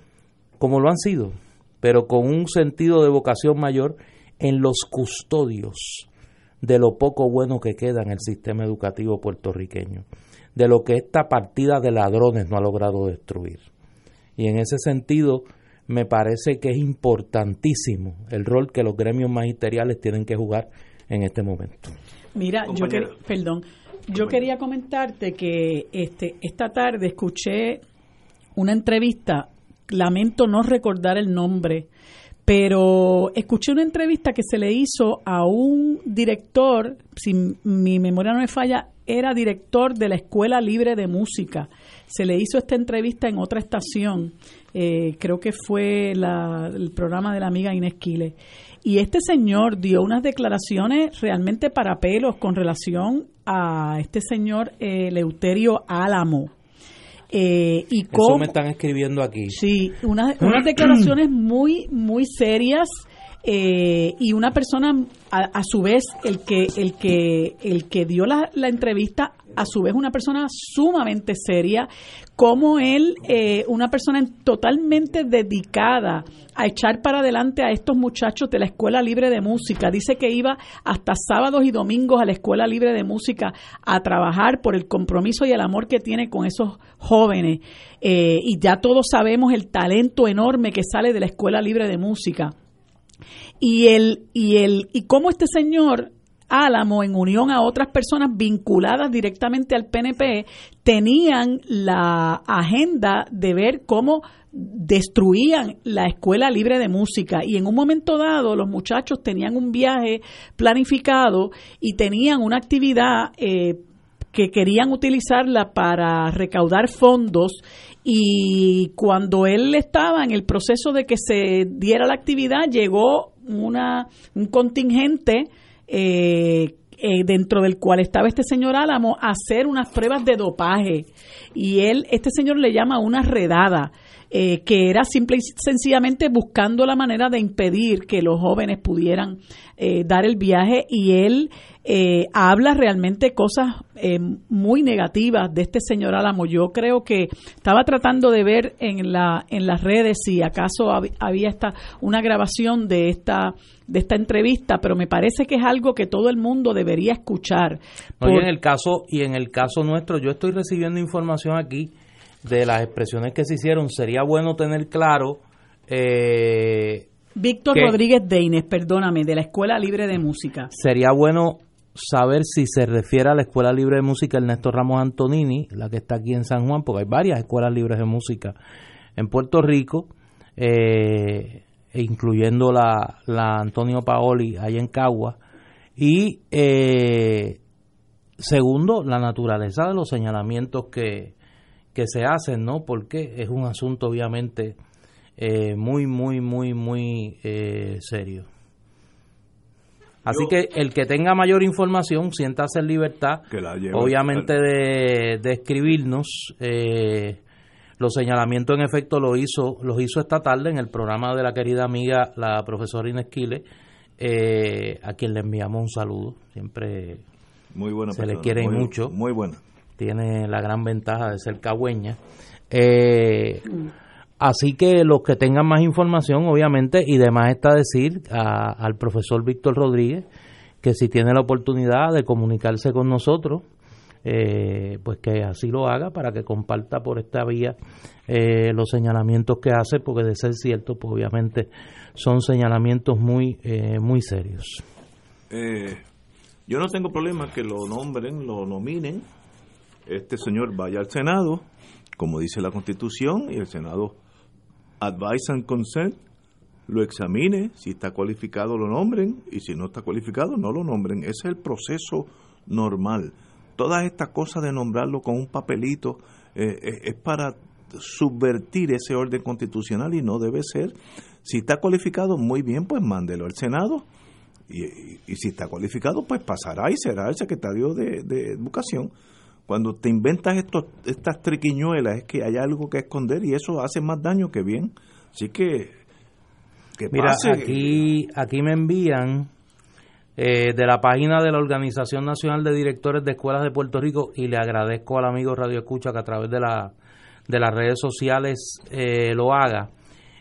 como lo han sido, pero con un sentido de vocación mayor, en los custodios de lo poco bueno que queda en el sistema educativo puertorriqueño, de lo que esta partida de ladrones no ha logrado destruir. Y en ese sentido, me parece que es importantísimo el rol que los gremios magisteriales tienen que jugar en este momento. Mira, yo perdón, yo quería comentarte que este esta tarde escuché una entrevista, lamento no recordar el nombre, pero escuché una entrevista que se le hizo a un director, si mi memoria no me falla, era director de la Escuela Libre de Música. Se le hizo esta entrevista en otra estación, eh, creo que fue el programa de la amiga Inés Quiles. Y este señor dio unas declaraciones realmente para pelos con relación a este señor eh, Leuterio Álamo. Eh, y cómo, Eso me están escribiendo aquí. Sí, unas, unas declaraciones muy, muy serias eh, y una persona a, su vez el que el que el que dio la, la, entrevista a su vez una persona sumamente seria como él eh, una persona totalmente dedicada a echar para adelante a estos muchachos de la escuela libre de música. Dice que iba hasta sábados y domingos a la escuela libre de música a trabajar por el compromiso y el amor que tiene con esos jóvenes. Eh, y ya todos sabemos el talento enorme que sale de la escuela libre de música y el y el y cómo este señor Álamo en unión a otras personas vinculadas directamente al PNP tenían la agenda de ver cómo destruían la escuela libre de música. Y en un momento dado los muchachos tenían un viaje planificado y tenían una actividad eh, que querían utilizarla para recaudar fondos y cuando él estaba en el proceso de que se diera la actividad llegó una, un contingente eh, eh, dentro del cual estaba este señor Álamo a hacer unas pruebas de dopaje. Y él este señor le llama una redada eh, que era simple y sencillamente buscando la manera de impedir que los jóvenes pudieran eh, dar el viaje y él eh, habla realmente cosas muy negativas de este señor Álamo. Yo creo que estaba tratando de ver en la en las redes si acaso había esta una grabación de esta de esta entrevista, pero me parece que es algo que todo el mundo debería escuchar. en el caso y en el caso nuestro, yo estoy recibiendo información aquí de las expresiones que se hicieron, sería bueno tener claro. Eh, Víctor Rodríguez Deines, perdóname, de la Escuela Libre de Música. Sería bueno saber si se refiere a la Escuela Libre de Música Ernesto Ramos Antonini, la que está aquí en San Juan, porque hay varias escuelas libres de música en Puerto Rico, eh, incluyendo la, la Antonio Paoli allá en Cagua, y eh, segundo, la naturaleza de los señalamientos que, que se hacen, ¿no? Porque es un asunto obviamente eh, muy, muy, muy, muy eh, serio. Así que el que tenga mayor información, siéntase en libertad, obviamente, de, de escribirnos. Eh, los señalamientos, en efecto, lo hizo, los hizo esta tarde en el programa de la querida amiga, la profesora Inés Quile, a quien le enviamos un saludo. Siempre muy buena se le quiere mucho. Muy buena tiene la gran ventaja de ser cagüeña. Eh, Así que los que tengan más información, obviamente, y demás está decir al profesor Víctor Rodríguez que si tiene la oportunidad de comunicarse con nosotros, eh, pues que así lo haga para que comparta por esta vía eh, los señalamientos que hace, porque de ser cierto, pues obviamente son señalamientos muy, eh, muy serios. yo no tengo problema que lo nombren, lo nominen, este señor vaya al Senado, como dice la Constitución, y el Senado advise and consent, lo examine, si está cualificado lo nombren y si no está cualificado no lo nombren. Ese es el proceso normal. Todas estas cosas de nombrarlo con un papelito eh, eh, es para subvertir ese orden constitucional y no debe ser. Si está cualificado, muy bien, pues mándelo al Senado. Y, si está cualificado, pues pasará y será el secretario de, de Educación. Cuando te inventas estos, estas triquiñuelas es que hay algo que esconder y eso hace más daño que bien. Así que, Mira, aquí, aquí me envían eh, de la página de la Organización Nacional de Directores de Escuelas de Puerto Rico y le agradezco al amigo Radio Escucha que a través de, la, de las redes sociales eh, lo haga.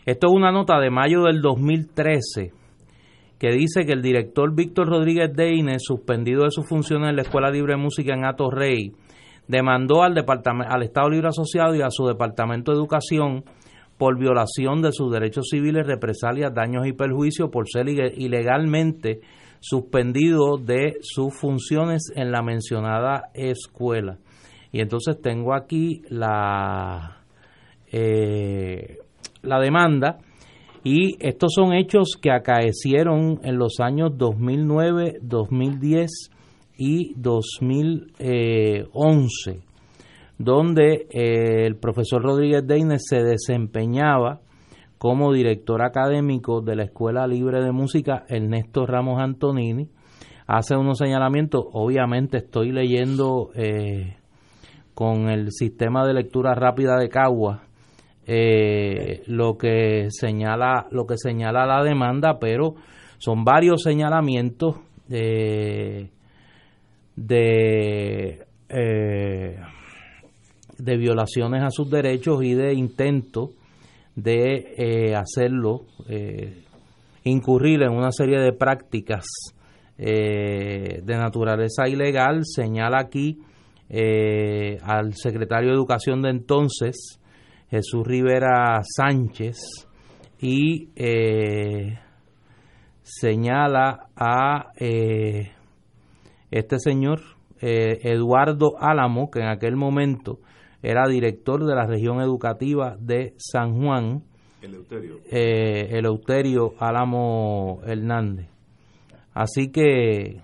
Esto es una nota de mayo del 2013 que dice que el director Víctor Rodríguez Deine, suspendido de sus funciones en la Escuela Libre de Música en Ato Rey, demandó al, departamento, al Estado Libre Asociado y a su Departamento de Educación por violación de sus derechos civiles, represalias, daños y perjuicios por ser ilegalmente suspendido de sus funciones en la mencionada escuela. Y entonces tengo aquí la, eh, la demanda y estos son hechos que acaecieron en los años 2009, 2010 y 2011, donde eh, el profesor Rodríguez Deines se desempeñaba como director académico de la Escuela Libre de Música Ernesto Ramos Antonini. Hace unos señalamientos, obviamente estoy leyendo eh, con el sistema de lectura rápida de Cagua eh, lo que señala lo que señala la demanda, pero son varios señalamientos de de, eh, de violaciones a sus derechos y de intento de eh, hacerlo, eh, incurrir en una serie de prácticas de naturaleza ilegal, señala aquí al secretario de Educación de entonces, Jesús Rivera Sánchez, y señala a este señor, eh, Eduardo Álamo, que en aquel momento era director de la región educativa de San Juan, Eleuterio, eh, Eleuterio Álamo Hernández. Así que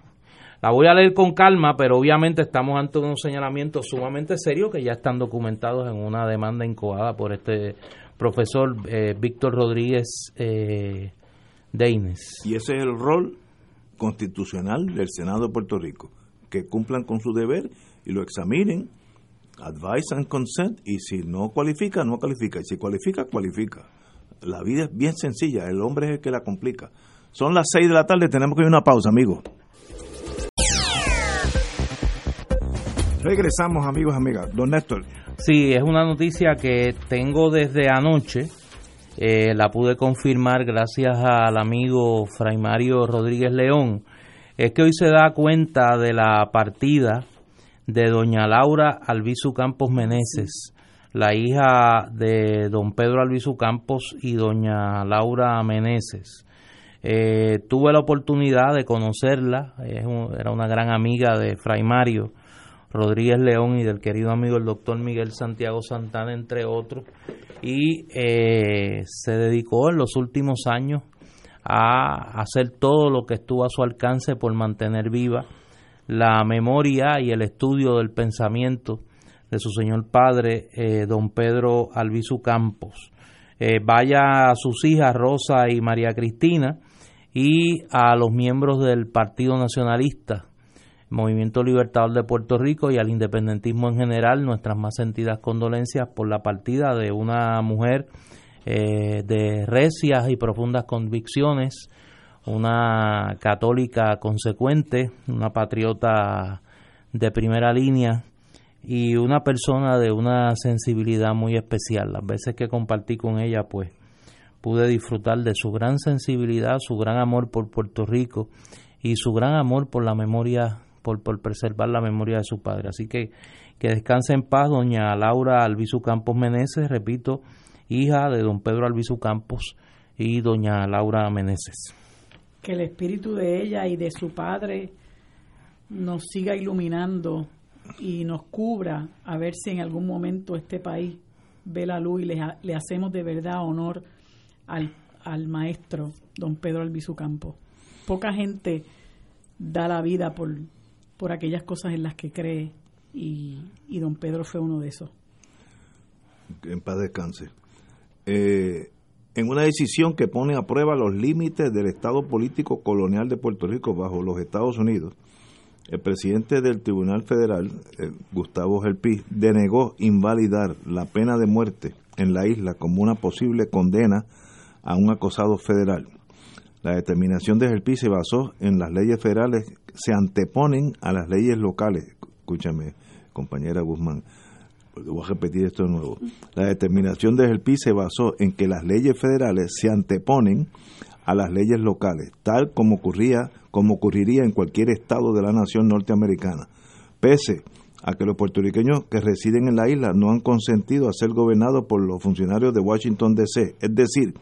la voy a leer con calma, pero obviamente estamos ante unos señalamientos sumamente serios que ya están documentados en una demanda incoada por este profesor eh, Víctor Rodríguez eh, Deines. Y ese es el rol constitucional del Senado de Puerto Rico, que cumplan con su deber y lo examinen, advise and consent, y si no cualifica, no cualifica, y si cualifica, cualifica. La vida es bien sencilla, el hombre es el que la complica. Son las seis de la tarde, tenemos que ir a una pausa, amigos. Regresamos, amigos, amigas. Don Néstor. Sí, es una noticia que tengo desde anoche eh, la pude confirmar gracias al amigo Fray Mario Rodríguez León, es que hoy se da cuenta de la partida de doña Laura Albizu Campos Meneses, la hija de don Pedro Albizu Campos y doña Laura Meneses. Eh, tuve la oportunidad de conocerla, era una gran amiga de Fray Mario Rodríguez León y del querido amigo el doctor Miguel Santiago Santana, entre otros, y eh, se dedicó en los últimos años a hacer todo lo que estuvo a su alcance por mantener viva la memoria y el estudio del pensamiento de su señor padre, eh, don Pedro Albizu Campos. Eh, vaya a sus hijas Rosa y María Cristina y a los miembros del Partido Nacionalista Movimiento Libertador de Puerto Rico y al independentismo en general nuestras más sentidas condolencias por la partida de una mujer eh, de recias y profundas convicciones, una católica consecuente, una patriota de primera línea y una persona de una sensibilidad muy especial. Las veces que compartí con ella, pues pude disfrutar de su gran sensibilidad, su gran amor por Puerto Rico y su gran amor por la memoria, por, por preservar la memoria de su padre. Así que que descanse en paz doña Laura Albizu Campos Meneses, repito, hija de don Pedro Albizu Campos y doña Laura Meneses. Que el espíritu de ella y de su padre nos siga iluminando y nos cubra a ver si en algún momento este país ve la luz y le, le hacemos de verdad honor al, al maestro don Pedro Albizu Campos. Poca gente da la vida por, por aquellas cosas en las que cree y, y don Pedro fue uno de esos. En paz descanse. Eh, en una decisión que pone a prueba los límites del Estado político colonial de Puerto Rico bajo los Estados Unidos, el presidente del Tribunal Federal, eh, Gustavo Gelpi, denegó invalidar la pena de muerte en la isla como una posible condena a un acosado federal. La determinación de Gelpi se basó en las leyes federales, se anteponen a las leyes locales. Escúchame, compañera Guzmán, voy a repetir esto de nuevo. La determinación de Gelpi se basó en que las leyes federales se anteponen a las leyes locales, tal como ocurría, como ocurriría en cualquier estado de la nación norteamericana. Pese a que los puertorriqueños que residen en la isla no han consentido a ser gobernados por los funcionarios de Washington DC, es decir,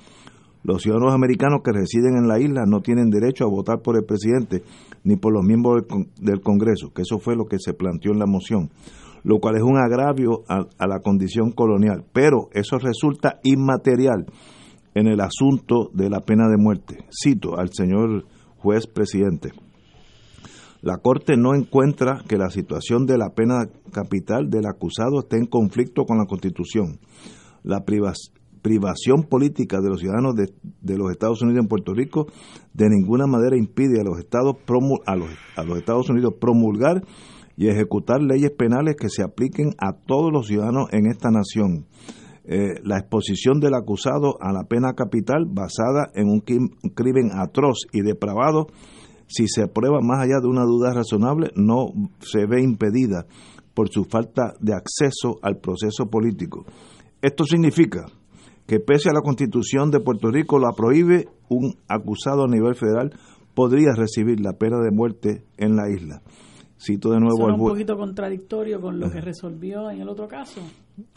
los ciudadanos americanos que residen en la isla no tienen derecho a votar por el presidente ni por los miembros del Congreso, que eso fue lo que se planteó en la moción, lo cual es un agravio a, a la condición colonial, pero eso resulta inmaterial en el asunto de la pena de muerte. Cito al señor juez presidente. La Corte no encuentra que la situación de la pena capital del acusado esté en conflicto con la Constitución. La privación política de los ciudadanos de, los Estados Unidos en Puerto Rico de ninguna manera impide a los, Estados a, los, a los Estados Unidos promulgar y ejecutar leyes penales que se apliquen a todos los ciudadanos en esta nación. Eh, la exposición del acusado a la pena capital basada en un crimen atroz y depravado, si se aprueba más allá de una duda razonable, no se ve impedida por su falta de acceso al proceso político. Esto significa que pese a la constitución de Puerto Rico la prohíbe, un acusado a nivel federal podría recibir la pena de muerte en la isla. Cito de nuevo al un poquito contradictorio con lo que resolvió en el otro caso.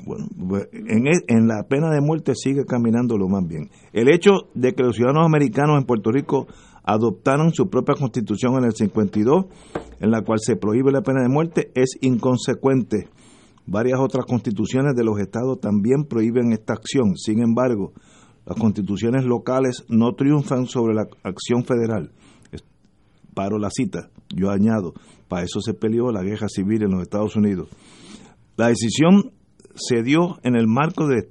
Bueno, pues, en, e, en la pena de muerte sigue caminando lo más bien. El hecho de que los ciudadanos americanos en Puerto Rico adoptaron su propia constitución en el 52, en la cual se prohíbe la pena de muerte, es inconsecuente. Varias otras constituciones de los estados también prohíben esta acción. Sin embargo, las constituciones locales no triunfan sobre la acción federal. Paro la cita, yo añado, para eso se peleó la guerra civil en los Estados Unidos. La decisión se dio en el marco de,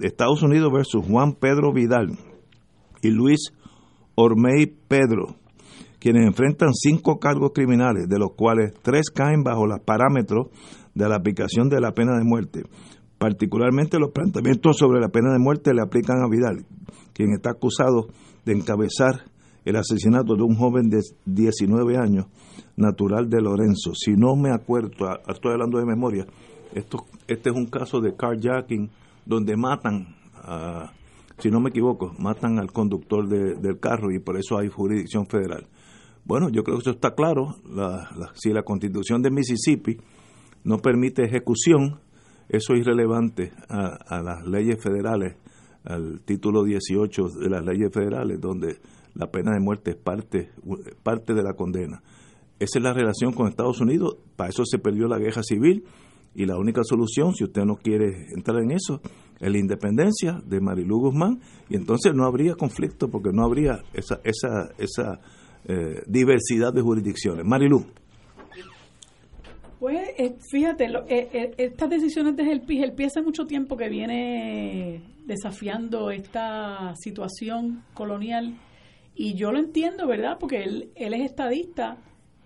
Estados Unidos versus Juan Pedro Vidal y Luis Ormey Pedro, quienes enfrentan cinco cargos criminales, de los cuales tres caen bajo los parámetros de la aplicación de la pena de muerte. Particularmente los planteamientos sobre la pena de muerte le aplican a Vidal, quien está acusado de encabezar el asesinato de un joven de 19 años natural de Lorenzo. Si no me acuerdo, estoy hablando de memoria, esto, este es un caso de carjacking donde matan, si no me equivoco, matan al conductor del carro y por eso hay jurisdicción federal. Bueno, yo creo que eso está claro. si la constitución de Mississippi no permite ejecución, eso es irrelevante a, a las leyes federales, al título 18 de las leyes federales, donde la pena de muerte es parte, parte de la condena. Esa es la relación con Estados Unidos, para eso se perdió la guerra civil y la única solución, si usted no quiere entrar en eso, es la independencia de Marilú Guzmán y entonces no habría conflicto porque no habría esa, esa, esa eh, diversidad de jurisdicciones. Marilú. Pues eh, fíjate, eh, estas decisiones de el PI hace mucho tiempo que viene desafiando esta situación colonial y yo lo entiendo, ¿verdad? Porque él, es estadista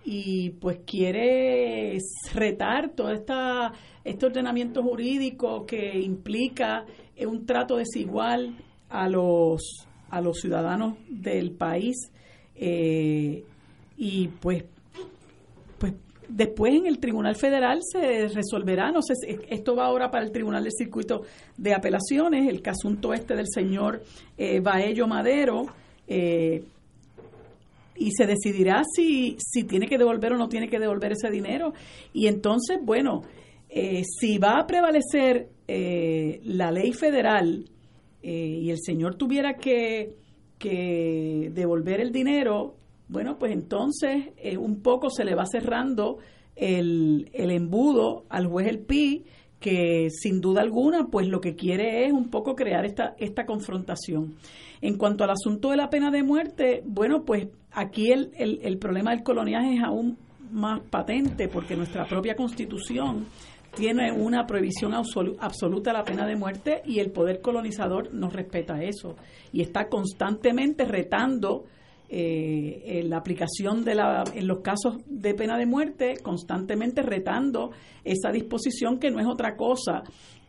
y pues quiere retar todo esta, este ordenamiento jurídico que implica un trato desigual a los, a los ciudadanos del país. Eh, y pues, pues después en el Tribunal Federal se resolverá, no sé, esto va ahora para el Tribunal del Circuito de Apelaciones, el casunto este del señor eh, Baello Madero, eh, y se decidirá si, si tiene que devolver o no tiene que devolver ese dinero. Y entonces, bueno, eh, si va a prevalecer eh, la ley federal y el señor tuviera que, que devolver el dinero, bueno, pues entonces eh, un poco se le va cerrando el, el embudo al juez El Pi, que sin duda alguna, pues lo que quiere es un poco crear esta, esta confrontación. En cuanto al asunto de la pena de muerte, bueno, pues aquí el, el, el problema del coloniaje es aún más patente porque nuestra propia constitución tiene una prohibición absoluta a la pena de muerte y el poder colonizador no respeta eso y está constantemente retando eh, la aplicación de la, en los casos de pena de muerte, constantemente retando esa disposición que no es otra cosa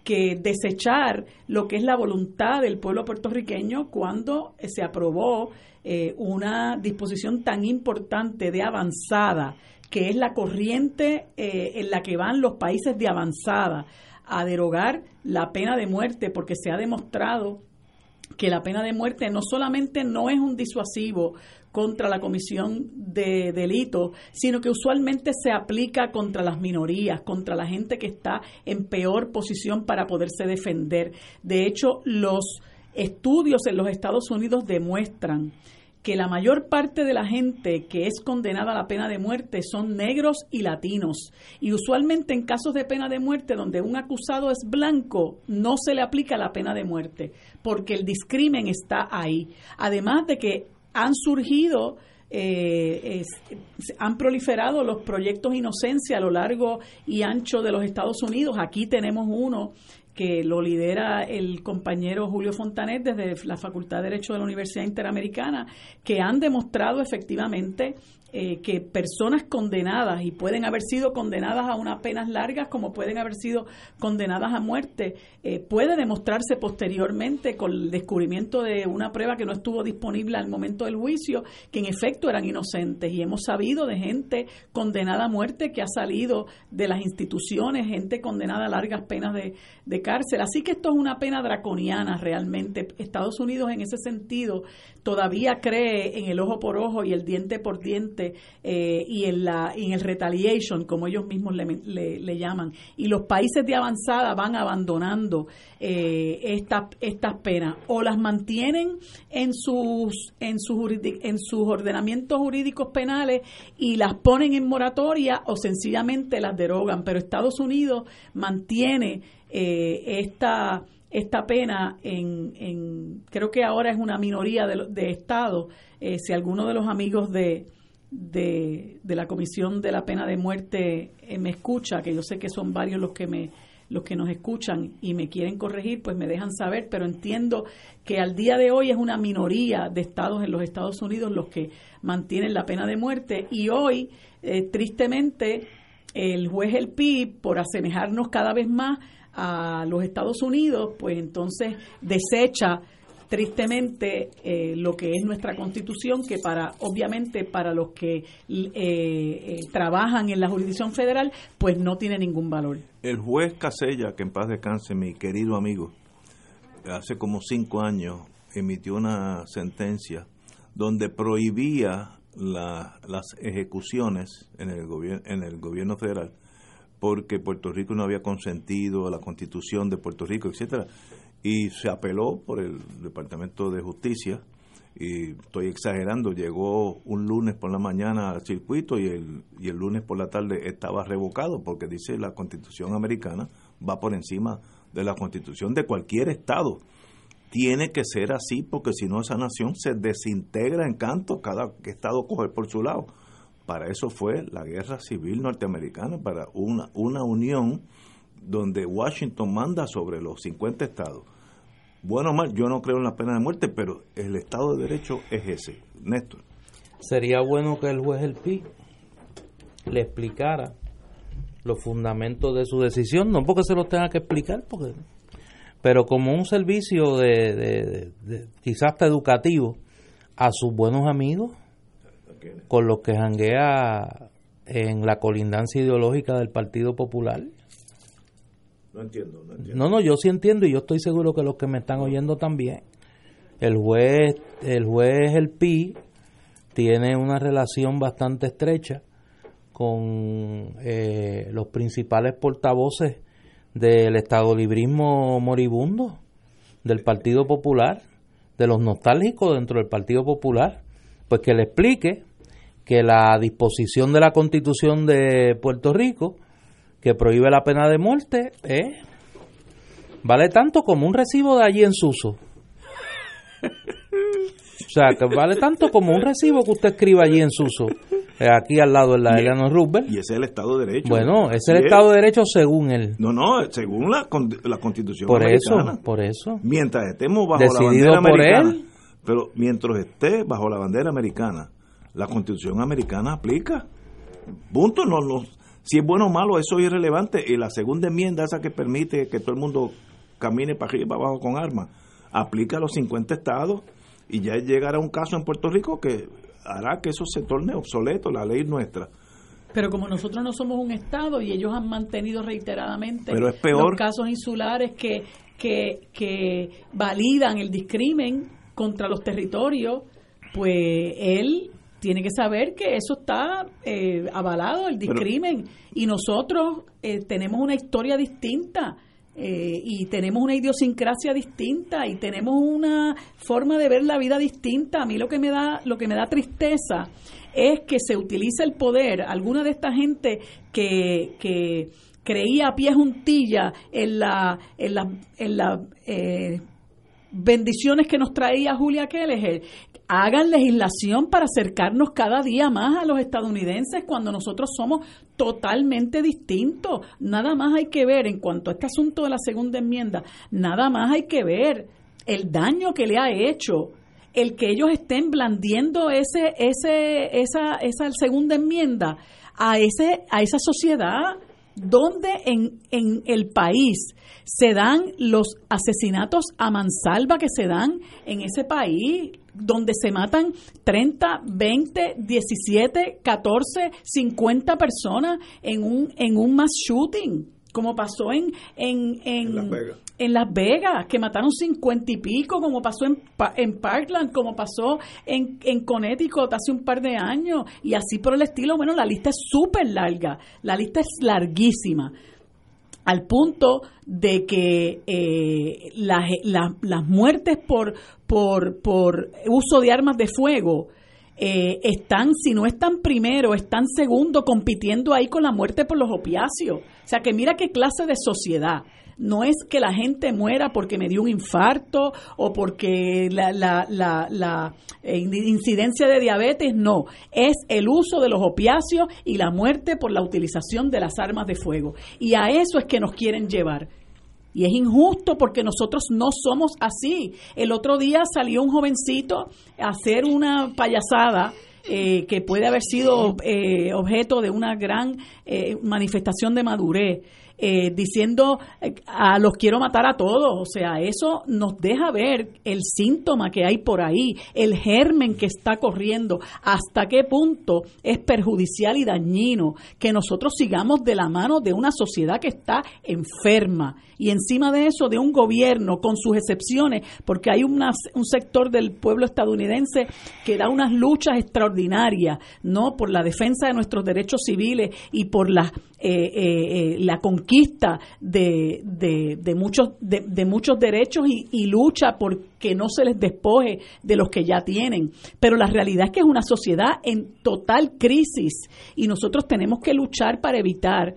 que desechar lo que es la voluntad del pueblo puertorriqueño cuando se aprobó eh, una disposición tan importante de avanzada, que es la corriente eh, en la que van los países de avanzada a derogar la pena de muerte, porque se ha demostrado que la pena de muerte no solamente no es un disuasivo contra la comisión de delitos, sino que usualmente se aplica contra las minorías, contra la gente que está en peor posición para poderse defender. De hecho, los estudios en los Estados Unidos demuestran que la mayor parte de la gente que es condenada a la pena de muerte son negros y latinos. Y usualmente en casos de pena de muerte donde un acusado es blanco, no se le aplica la pena de muerte, porque el discrimen está ahí. Además de que han surgido eh, han proliferado los proyectos Inocencia a lo largo y ancho de los Estados Unidos. Aquí tenemos uno que lo lidera el compañero Julio Fontanet desde la Facultad de Derecho de la Universidad Interamericana, que han demostrado efectivamente eh, que personas condenadas, y pueden haber sido condenadas a unas penas largas como pueden haber sido condenadas a muerte, eh, puede demostrarse posteriormente con el descubrimiento de una prueba que no estuvo disponible al momento del juicio, que en efecto eran inocentes. Y hemos sabido de gente condenada a muerte que ha salido de las instituciones, gente condenada a largas penas de, de cárcel. Así que esto es una pena draconiana realmente. Estados Unidos en ese sentido todavía cree en el ojo por ojo y el diente por diente eh, y en, la, en el retaliation, como ellos mismos le, llaman. Y los países de avanzada van abandonando eh, estas estas penas o las mantienen en sus, en, sus, en sus ordenamientos jurídicos penales y las ponen en moratoria o sencillamente las derogan. Pero Estados Unidos mantiene eh, esta esta pena en, en, creo que ahora es una minoría de, de estados. Eh, si alguno de los amigos de, de, la Comisión de la Pena de Muerte eh, me escucha, que yo sé que son varios los que me los que nos escuchan y me quieren corregir, pues me dejan saber, pero entiendo que al día de hoy es una minoría de estados en los Estados Unidos los que mantienen la pena de muerte y hoy, eh, tristemente, el juez El Pi, por asemejarnos cada vez más a los Estados Unidos, pues entonces desecha tristemente eh, lo que es nuestra constitución, que para, obviamente, para los que eh, eh, trabajan en la jurisdicción federal, pues no tiene ningún valor. El juez Casella, que en paz descanse, mi querido amigo, hace como cinco años emitió una sentencia donde prohibía las ejecuciones en el, gobierno en el gobierno federal porque Puerto Rico no había consentido a la constitución de Puerto Rico, etcétera, y se apeló por el Departamento de Justicia y estoy exagerando, llegó un lunes por la mañana al circuito y el, y el lunes por la tarde estaba revocado porque dice la constitución americana va por encima de la constitución de cualquier estado. Tiene que ser así porque si no esa nación se desintegra en canto, cada estado coge por su lado. Para eso fue la guerra civil norteamericana, para una, una unión donde Washington manda sobre los 50 estados. Bueno o mal, yo no creo en la pena de muerte, pero el Estado de Derecho es ese. Néstor. Sería bueno que el juez El Pi le explicara los fundamentos de su decisión, no porque se los tenga que explicar, porque, pero como un servicio de, quizás educativo a sus buenos amigos con los que janguea en la colindancia ideológica del Partido Popular. No entiendo, no entiendo. No, no, yo sí entiendo y yo estoy seguro que los que me están oyendo también. El juez, el juez El Pi tiene una relación bastante estrecha con eh, los principales portavoces del Estado Librismo moribundo, del Partido Popular, de los nostálgicos dentro del Partido Popular, pues que le explique que la disposición de la Constitución de Puerto Rico que prohíbe la pena de muerte eh, vale tanto como un recibo de allí en Suso. O sea, que vale tanto como un recibo que usted escriba allí en Suso, eh, aquí al lado de la Eleanor Roosevelt. Y ese es el Estado de Derecho. Bueno, ese es el Estado de Derecho según él. No, no, según la, la Constitución por americana. Eso, por eso. Mientras estemos bajo la bandera americana. Pero mientras esté bajo la bandera americana, la Constitución americana aplica. Punto, no, no, si es bueno o malo, eso es irrelevante. Y la segunda enmienda, esa que permite que todo el mundo camine para arriba y para abajo con armas, aplica a los 50 estados y ya llegará un caso en Puerto Rico que hará que eso se torne obsoleto, la ley nuestra. Pero como nosotros no somos un Estado y ellos han mantenido reiteradamente Pero es peor. los casos insulares que, que, que validan el discrimen contra los territorios, pues él tiene que saber que eso está eh, avalado, el discrimen. y nosotros eh, tenemos una historia distinta. Eh, y tenemos una idiosincrasia distinta y tenemos una forma de ver la vida distinta. A mí lo que me da lo que me da tristeza es que se utiliza el poder. Alguna de esta gente que, que creía a pie juntilla en la en la, en la eh, bendiciones que nos traía Julia Kelleher, hagan legislación para acercarnos cada día más a los estadounidenses cuando nosotros somos totalmente distintos. Nada más hay que ver en cuanto a este asunto de la segunda enmienda, nada más hay que ver el daño que le ha hecho el que ellos estén blandiendo ese ese esa esa segunda enmienda a ese a esa sociedad donde en, en el país se dan los asesinatos a mansalva que se dan en ese país, donde se matan 30, 20, 17, 14, 50 personas en un, en un mass shooting, como pasó en, en, en, Las Vegas. en Las Vegas, que mataron 50 y pico, como pasó en, en Parkland, como pasó en, en Connecticut hace un par de años, y así por el estilo. Bueno, la lista es súper larga, la lista es larguísima al punto de que eh, las, las, muertes por, por, por uso de armas de fuego eh, están, si no están primero, están segundo, compitiendo ahí con la muerte por los opiáceos. O sea que mira qué clase de sociedad no es que la gente muera porque me dio un infarto o porque la, la, la, eh, incidencia de diabetes, no, es el uso de los opiáceos y la muerte por la utilización de las armas de fuego. Y a eso es que nos quieren llevar. Y es injusto porque nosotros no somos así. El otro día salió un jovencito a hacer una payasada eh, que puede haber sido eh, objeto de una gran manifestación de madurez eh, diciendo eh, a los quiero matar a todos. O sea, eso nos deja ver el síntoma que hay por ahí, el germen que está corriendo, hasta qué punto es perjudicial y dañino que nosotros sigamos de la mano de una sociedad que está enferma y encima de eso de un gobierno con sus excepciones, porque hay un sector del pueblo estadounidense que da unas luchas extraordinarias, ¿no? Por la defensa de nuestros derechos civiles y por la, eh, eh, la conquista de, de, muchos, de, muchos derechos y, y lucha por que no se les despoje de los que ya tienen. Pero la realidad es que es una sociedad en total crisis y nosotros tenemos que luchar para evitar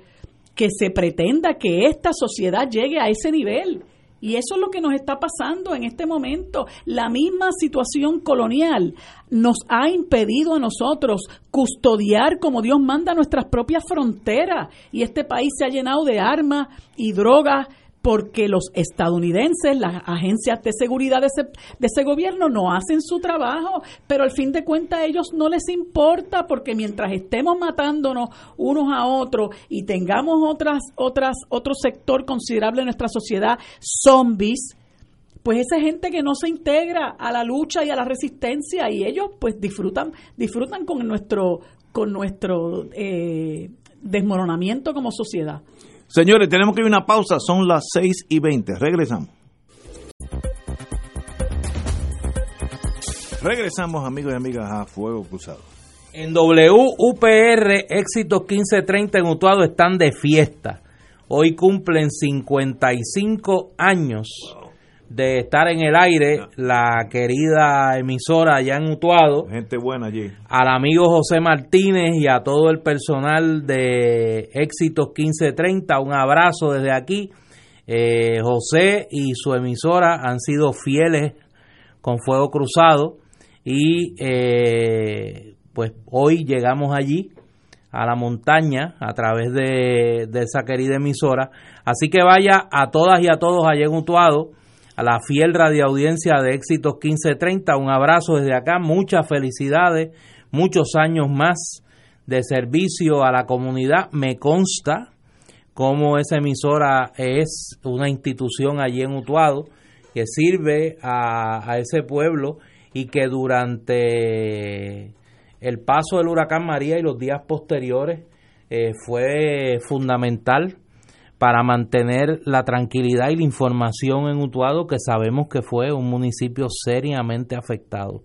que se pretenda que esta sociedad llegue a ese nivel. Y eso es lo que nos está pasando en este momento. La misma situación colonial nos ha impedido a nosotros custodiar como Dios manda nuestras propias fronteras. Y este país se ha llenado de armas y drogas porque los estadounidenses, las agencias de seguridad de ese, de ese, gobierno no hacen su trabajo, pero al fin de cuentas a ellos no les importa porque mientras estemos matándonos unos a otros y tengamos otras otras otro sector considerable de nuestra sociedad zombies pues esa gente que no se integra a la lucha y a la resistencia y ellos pues disfrutan disfrutan con nuestro con nuestro eh, desmoronamiento como sociedad. Señores, tenemos que ir a una pausa, son las 6 y 20, regresamos. Regresamos amigos y amigas a Fuego Cruzado. En WUPR, Éxitos 1530 en Utuado están de fiesta. Hoy cumplen 55 años de estar en el aire la querida emisora allá en Utuado. Gente buena allí. Al amigo José Martínez y a todo el personal de Éxitos 1530, un abrazo desde aquí. Eh, José y su emisora han sido fieles con Fuego Cruzado y eh, pues hoy llegamos allí a la montaña a través de, esa querida emisora. Así que vaya a todas y a todos allá en Utuado, a la fiel radioaudiencia de Éxitos 1530. Un abrazo desde acá, muchas felicidades, muchos años más de servicio a la comunidad. Me consta cómo esa emisora es una institución allí en Utuado que sirve a, ese pueblo y que durante el paso del huracán María y los días posteriores eh, fue fundamental para mantener la tranquilidad y la información en Utuado, que sabemos que fue un municipio seriamente afectado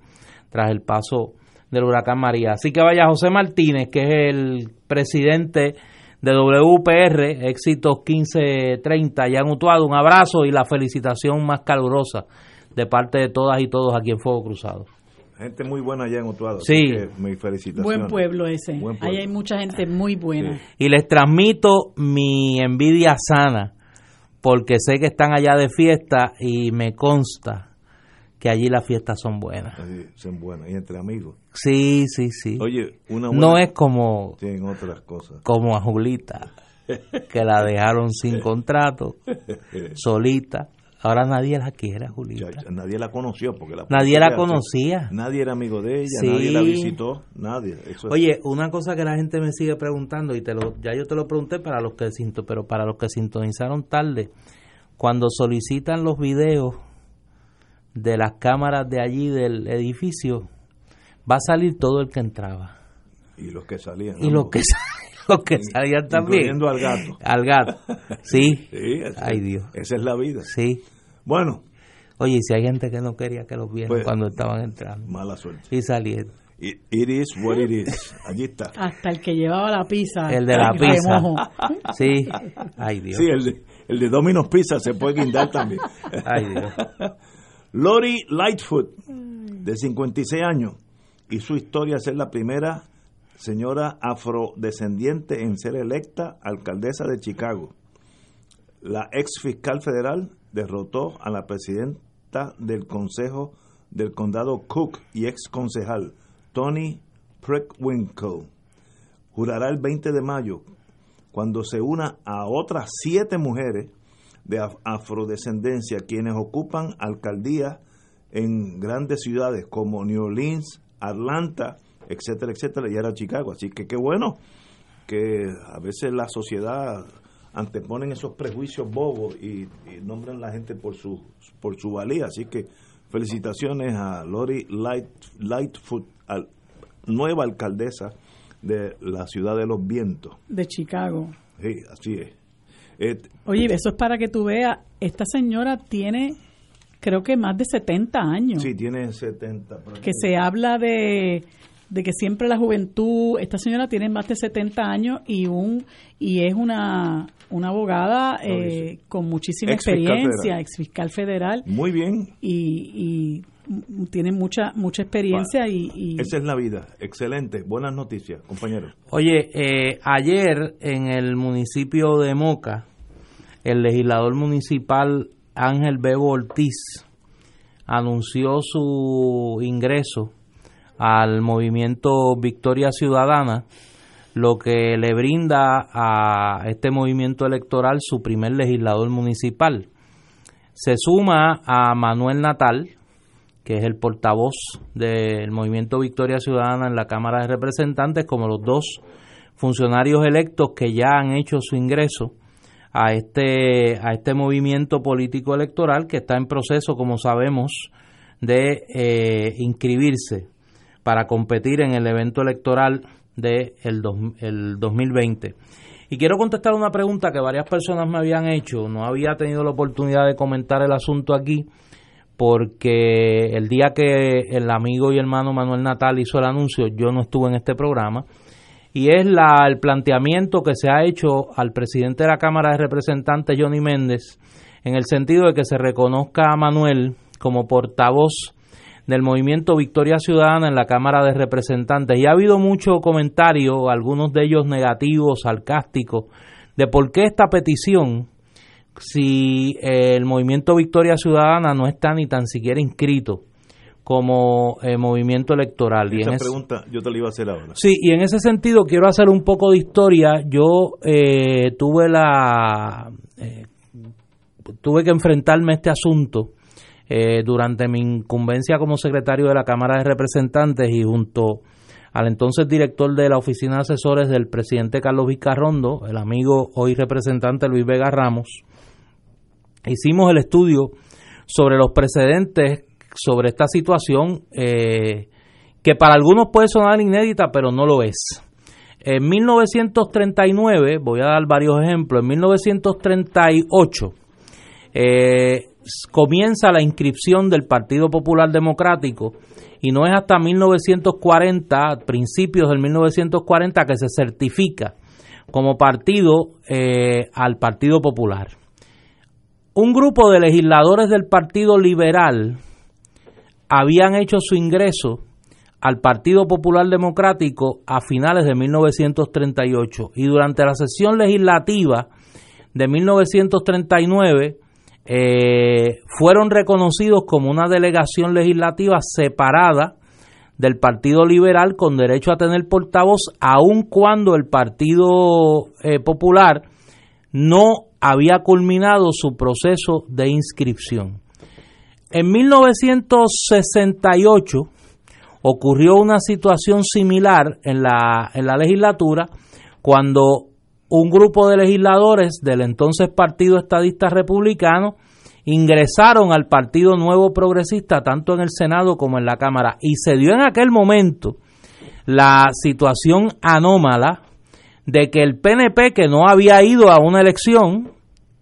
tras el paso del huracán María. Así que vaya José Martínez, que es el presidente de WPR, éxitos 1530, ya en Utuado, un abrazo y la felicitación más calurosa de parte de todas y todos aquí en Fuego Cruzado. Gente muy buena allá en Utuado. Sí. mi felicitación. Buen pueblo ese. Ahí hay mucha gente muy buena. Y les transmito mi envidia sana, porque sé que están allá de fiesta y me consta que allí las fiestas son buenas. son buenas, y entre amigos. Sí, sí, sí. Oye, una No es como... Tienen otras cosas. Como a Julita, que la dejaron sin <laughs> contrato, solita. Ahora nadie la quiere, Julita. nadie la conoció porque la Nadie la conocía. Nadie era amigo de ella, nadie la visitó, nadie. Oye, una cosa que la gente me sigue preguntando y te lo ya yo te lo pregunté para los que pero para los que sintonizaron tarde, cuando solicitan los videos de las cámaras de allí del edificio, va a salir todo el que entraba. Y los que salían. Y los que <laughs> los que salían también. Incluyendo al gato. Al gato. <laughs> Sí. Ay Dios. Esa es la vida. Sí. Bueno. Oye, si hay gente que no quería que los vieran pues, cuando estaban entrando. Mala suerte. Y salieron. It, is what it is. Allí está. Hasta el que llevaba la pizza. El de la pizza. <laughs> Sí. Ay, Dios. Sí, el de, el de Domino's Pizza se puede guindar también. <laughs> Ay, Dios. Lori Lightfoot, de 56 años, y su historia es ser la primera señora afrodescendiente en ser electa alcaldesa de Chicago. La ex fiscal federal derrotó a la presidenta del Consejo del Condado Cook y ex concejal Tony Preckwinkle. Jurará el 20 de mayo cuando se una a otras siete mujeres de afrodescendencia quienes ocupan alcaldías en grandes ciudades como New Orleans, Atlanta, etcétera, etcétera, y era Chicago. Así que qué bueno que a veces la sociedad anteponen esos prejuicios bobos y, nombran a la gente por su, por su valía. Así que felicitaciones a Lori Light, Lightfoot, nueva alcaldesa de la ciudad de los vientos. De Chicago. Sí, así es. Oye, eso es para que tú veas, esta señora tiene creo que más de 70 años. Sí, tiene 70. Que se habla de de que siempre la juventud, esta señora tiene más de 70 años y un y es una, una abogada eh, con muchísima experiencia, ex fiscal federal. Muy bien. Y, tiene mucha mucha experiencia y, Esa es la vida. Excelente. Buenas noticias, compañeros. Oye, eh, ayer en el municipio de Moca, el legislador municipal Ángel Bebo Ortiz anunció su ingreso al movimiento Victoria Ciudadana, lo que le brinda a este movimiento electoral su primer legislador municipal. Se suma a Manuel Natal, que es el portavoz del movimiento Victoria Ciudadana en la Cámara de Representantes, como los dos funcionarios electos que ya han hecho su ingreso a este, a este movimiento político electoral que está en proceso, como sabemos, de eh, inscribirse para competir en el evento electoral del de el 2020. Y quiero contestar una pregunta que varias personas me habían hecho. No había tenido la oportunidad de comentar el asunto aquí porque el día que el amigo y hermano Manuel Natal hizo el anuncio, yo no estuve en este programa. Y es la, el planteamiento que se ha hecho al presidente de la Cámara de Representantes, Johnny Méndez, en el sentido de que se reconozca a Manuel como portavoz del movimiento Victoria Ciudadana en la Cámara de Representantes. Y ha habido mucho comentario, algunos de ellos negativos, sarcásticos, de por qué esta petición, si el movimiento Victoria Ciudadana no está ni tan siquiera inscrito como eh, movimiento electoral. Esa pregunta yo te la iba a hacer ahora. Sí, y en ese sentido quiero hacer un poco de historia. Yo eh, tuve la... Eh, tuve que enfrentarme a este asunto eh, durante mi incumbencia como secretario de la Cámara de Representantes y junto al entonces director de la Oficina de Asesores del presidente Carlos Vizcarrondo, el amigo hoy representante Luis Vega Ramos, hicimos el estudio sobre los precedentes sobre esta situación eh, que para algunos puede sonar inédita, pero no lo es. En 1939, voy a dar varios ejemplos, en 1938, eh, comienza la inscripción del Partido Popular Democrático y no es hasta 1940, principios del 1940, que se certifica como partido eh, al Partido Popular. Un grupo de legisladores del Partido Liberal habían hecho su ingreso al Partido Popular Democrático a finales de 1938 y durante la sesión legislativa de 1939 eh, fueron reconocidos como una delegación legislativa separada del Partido Liberal con derecho a tener portavoz, aun cuando el Partido eh, Popular no había culminado su proceso de inscripción. En 1968 ocurrió una situación similar en la, en la legislatura cuando un grupo de legisladores del entonces Partido Estadista Republicano ingresaron al Partido Nuevo Progresista tanto en el Senado como en la Cámara. Y se dio en aquel momento la situación anómala de que el PNP que no había ido a una elección,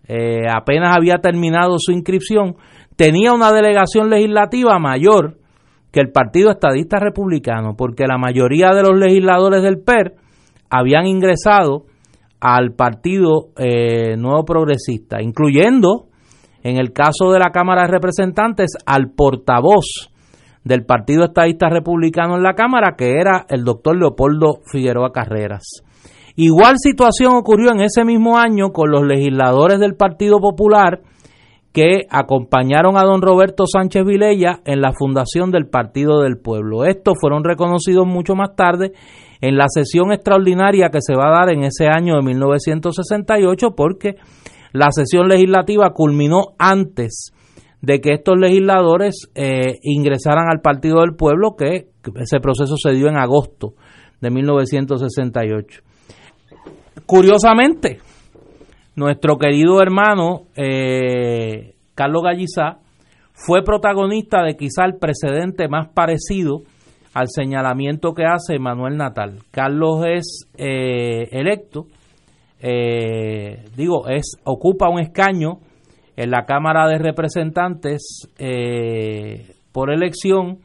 eh, apenas había terminado su inscripción, tenía una delegación legislativa mayor que el Partido Estadista Republicano, porque la mayoría de los legisladores del PER habían ingresado al Partido eh, Nuevo Progresista, incluyendo, en el caso de la Cámara de Representantes, al portavoz del Partido Estadista Republicano en la Cámara, que era el doctor Leopoldo Figueroa Carreras. Igual situación ocurrió en ese mismo año con los legisladores del Partido Popular que acompañaron a don Roberto Sánchez Vilella en la fundación del Partido del Pueblo. Estos fueron reconocidos mucho más tarde en la sesión extraordinaria que se va a dar en ese año de 1968 porque la sesión legislativa culminó antes de que estos legisladores eh, ingresaran al Partido del Pueblo, que ese proceso se dio en agosto de 1968. Curiosamente, nuestro querido hermano eh, Carlos Gallizá fue protagonista de quizá el precedente más parecido al señalamiento que hace Manuel Natal. Carlos es eh, electo, eh, digo, es ocupa un escaño en la Cámara de Representantes eh, por elección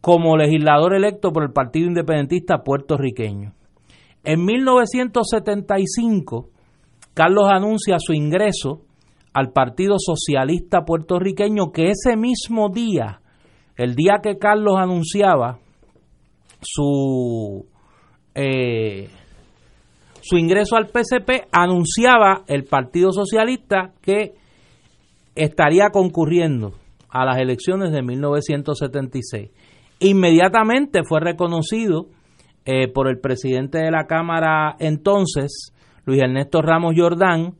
como legislador electo por el Partido Independentista puertorriqueño. En 1975, Carlos anuncia su ingreso al Partido Socialista puertorriqueño que ese mismo día el día que Carlos anunciaba su, eh, su ingreso al PCP, anunciaba el Partido Socialista que estaría concurriendo a las elecciones de 1976. Inmediatamente fue reconocido eh, por el presidente de la Cámara entonces, Luis Ernesto Ramos Jordán,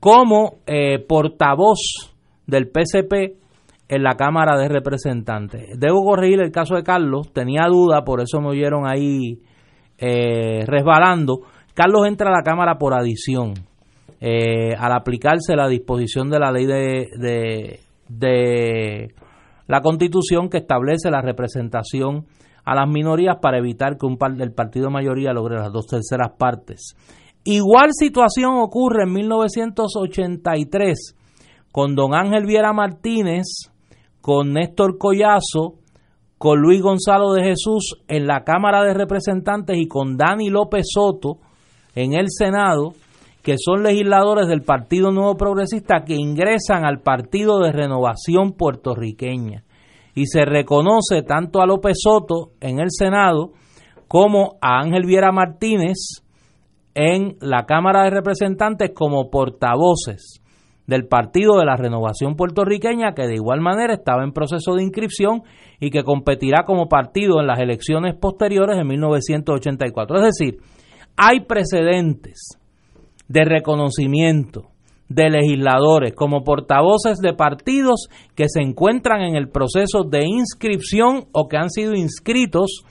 como eh, portavoz del PCP en la Cámara de Representantes. Debo corregir el caso de Carlos, tenía duda, por eso me oyeron ahí eh, resbalando. Carlos entra a la Cámara por adición. Eh, al aplicarse la disposición de la ley de, de, la Constitución que establece la representación a las minorías para evitar que un par, del partido mayoría logre las dos terceras partes. Igual situación ocurre en 1983 con don Ángel Viera Martínez, con Néstor Collazo, con Luis Gonzalo de Jesús en la Cámara de Representantes y con Dani López Soto en el Senado, que son legisladores del Partido Nuevo Progresista que ingresan al Partido de Renovación Puertorriqueña. Y se reconoce tanto a López Soto en el Senado como a Ángel Viera Martínez en la Cámara de Representantes como portavoces del Partido de la Renovación Puertorriqueña, que de igual manera estaba en proceso de inscripción y que competirá como partido en las elecciones posteriores en 1984. Es decir, hay precedentes de reconocimiento de legisladores como portavoces de partidos que se encuentran en el proceso de inscripción o que han sido inscritos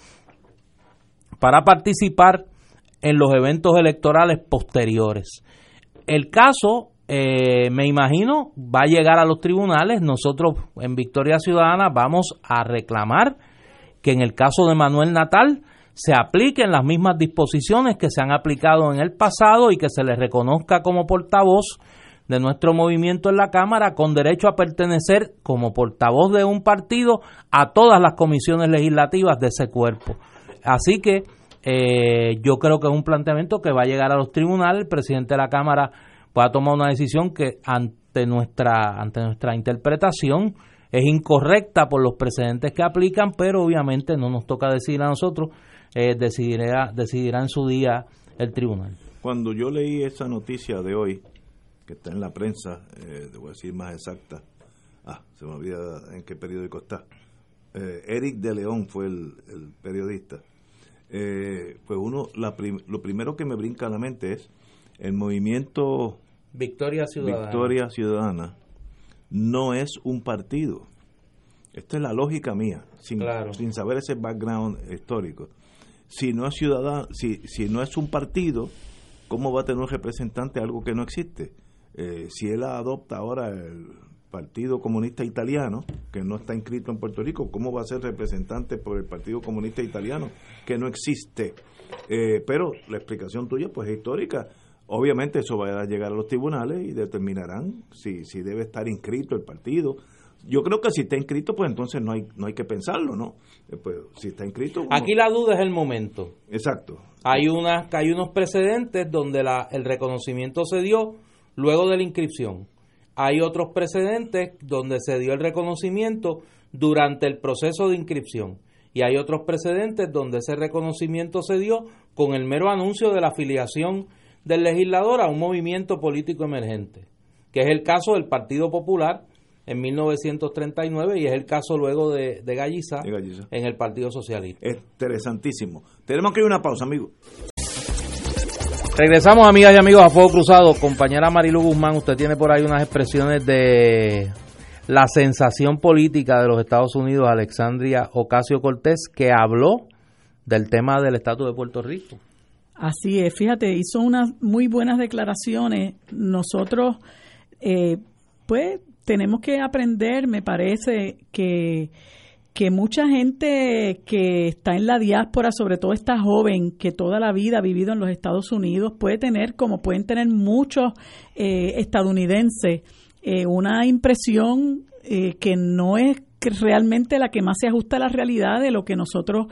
para participar en los eventos electorales posteriores. El caso eh, me imagino, va a llegar a los tribunales. Nosotros en Victoria Ciudadana vamos a reclamar que en el caso de Manuel Natal se apliquen las mismas disposiciones que se han aplicado en el pasado y que se le reconozca como portavoz de nuestro movimiento en la Cámara con derecho a pertenecer como portavoz de un partido a todas las comisiones legislativas de ese cuerpo. Así que eh, yo creo que es un planteamiento que va a llegar a los tribunales. El presidente de la Cámara pueda tomar una decisión que ante nuestra, ante nuestra interpretación es incorrecta por los precedentes que aplican, pero obviamente no nos toca decidir a nosotros, eh, decidirá, decidirá en su día el tribunal. Cuando yo leí esa noticia de hoy, que está en la prensa, eh, debo decir más exacta, ah, se me olvida en qué periódico está, eh, Eric de León fue el, periodista, eh, pues uno, la lo primero que me brinca a la mente es el movimiento Victoria Ciudadana. Victoria Ciudadana no es un partido. Esta es la lógica mía, sin, sin saber ese background histórico. Si no es ciudadano, si, si no es un partido, ¿cómo va a tener un representante algo que no existe? Eh, si él adopta ahora el Partido Comunista Italiano, que no está inscrito en Puerto Rico, ¿cómo va a ser representante por el Partido Comunista Italiano, que no existe? Eh, pero la explicación tuya pues es histórica Obviamente eso va a llegar a los tribunales y determinarán si, si debe estar inscrito el partido. Yo creo que si está inscrito, pues entonces no hay no hay que pensarlo, ¿no? Eh, pues, si está inscrito... Aquí la duda es el momento. Exacto. Hay, una, hay unos precedentes donde la, el reconocimiento se dio luego de la inscripción. Hay otros precedentes donde se dio el reconocimiento durante el proceso de inscripción. Y hay otros precedentes donde ese reconocimiento se dio con el mero anuncio de la afiliación del legislador a un movimiento político emergente, que es el caso del Partido Popular en 1939 y es el caso luego de, de, Galliza, en el Partido Socialista. Interesantísimo. Tenemos que ir a una pausa, amigo. Regresamos, amigas y amigos, a Fuego Cruzado. Compañera Marilu Guzmán, usted tiene por ahí unas expresiones de la sensación política de los Estados Unidos, Alexandria Ocasio Cortés, que habló del tema del estatus de Puerto Rico. Así es, fíjate, hizo unas muy buenas declaraciones. Nosotros, eh, pues, tenemos que aprender, me parece, que, que mucha gente que está en la diáspora, sobre todo esta joven que toda la vida ha vivido en los Estados Unidos, puede tener, como pueden tener muchos eh, estadounidenses, eh, una impresión que no es realmente la que más se ajusta a la realidad de lo que nosotros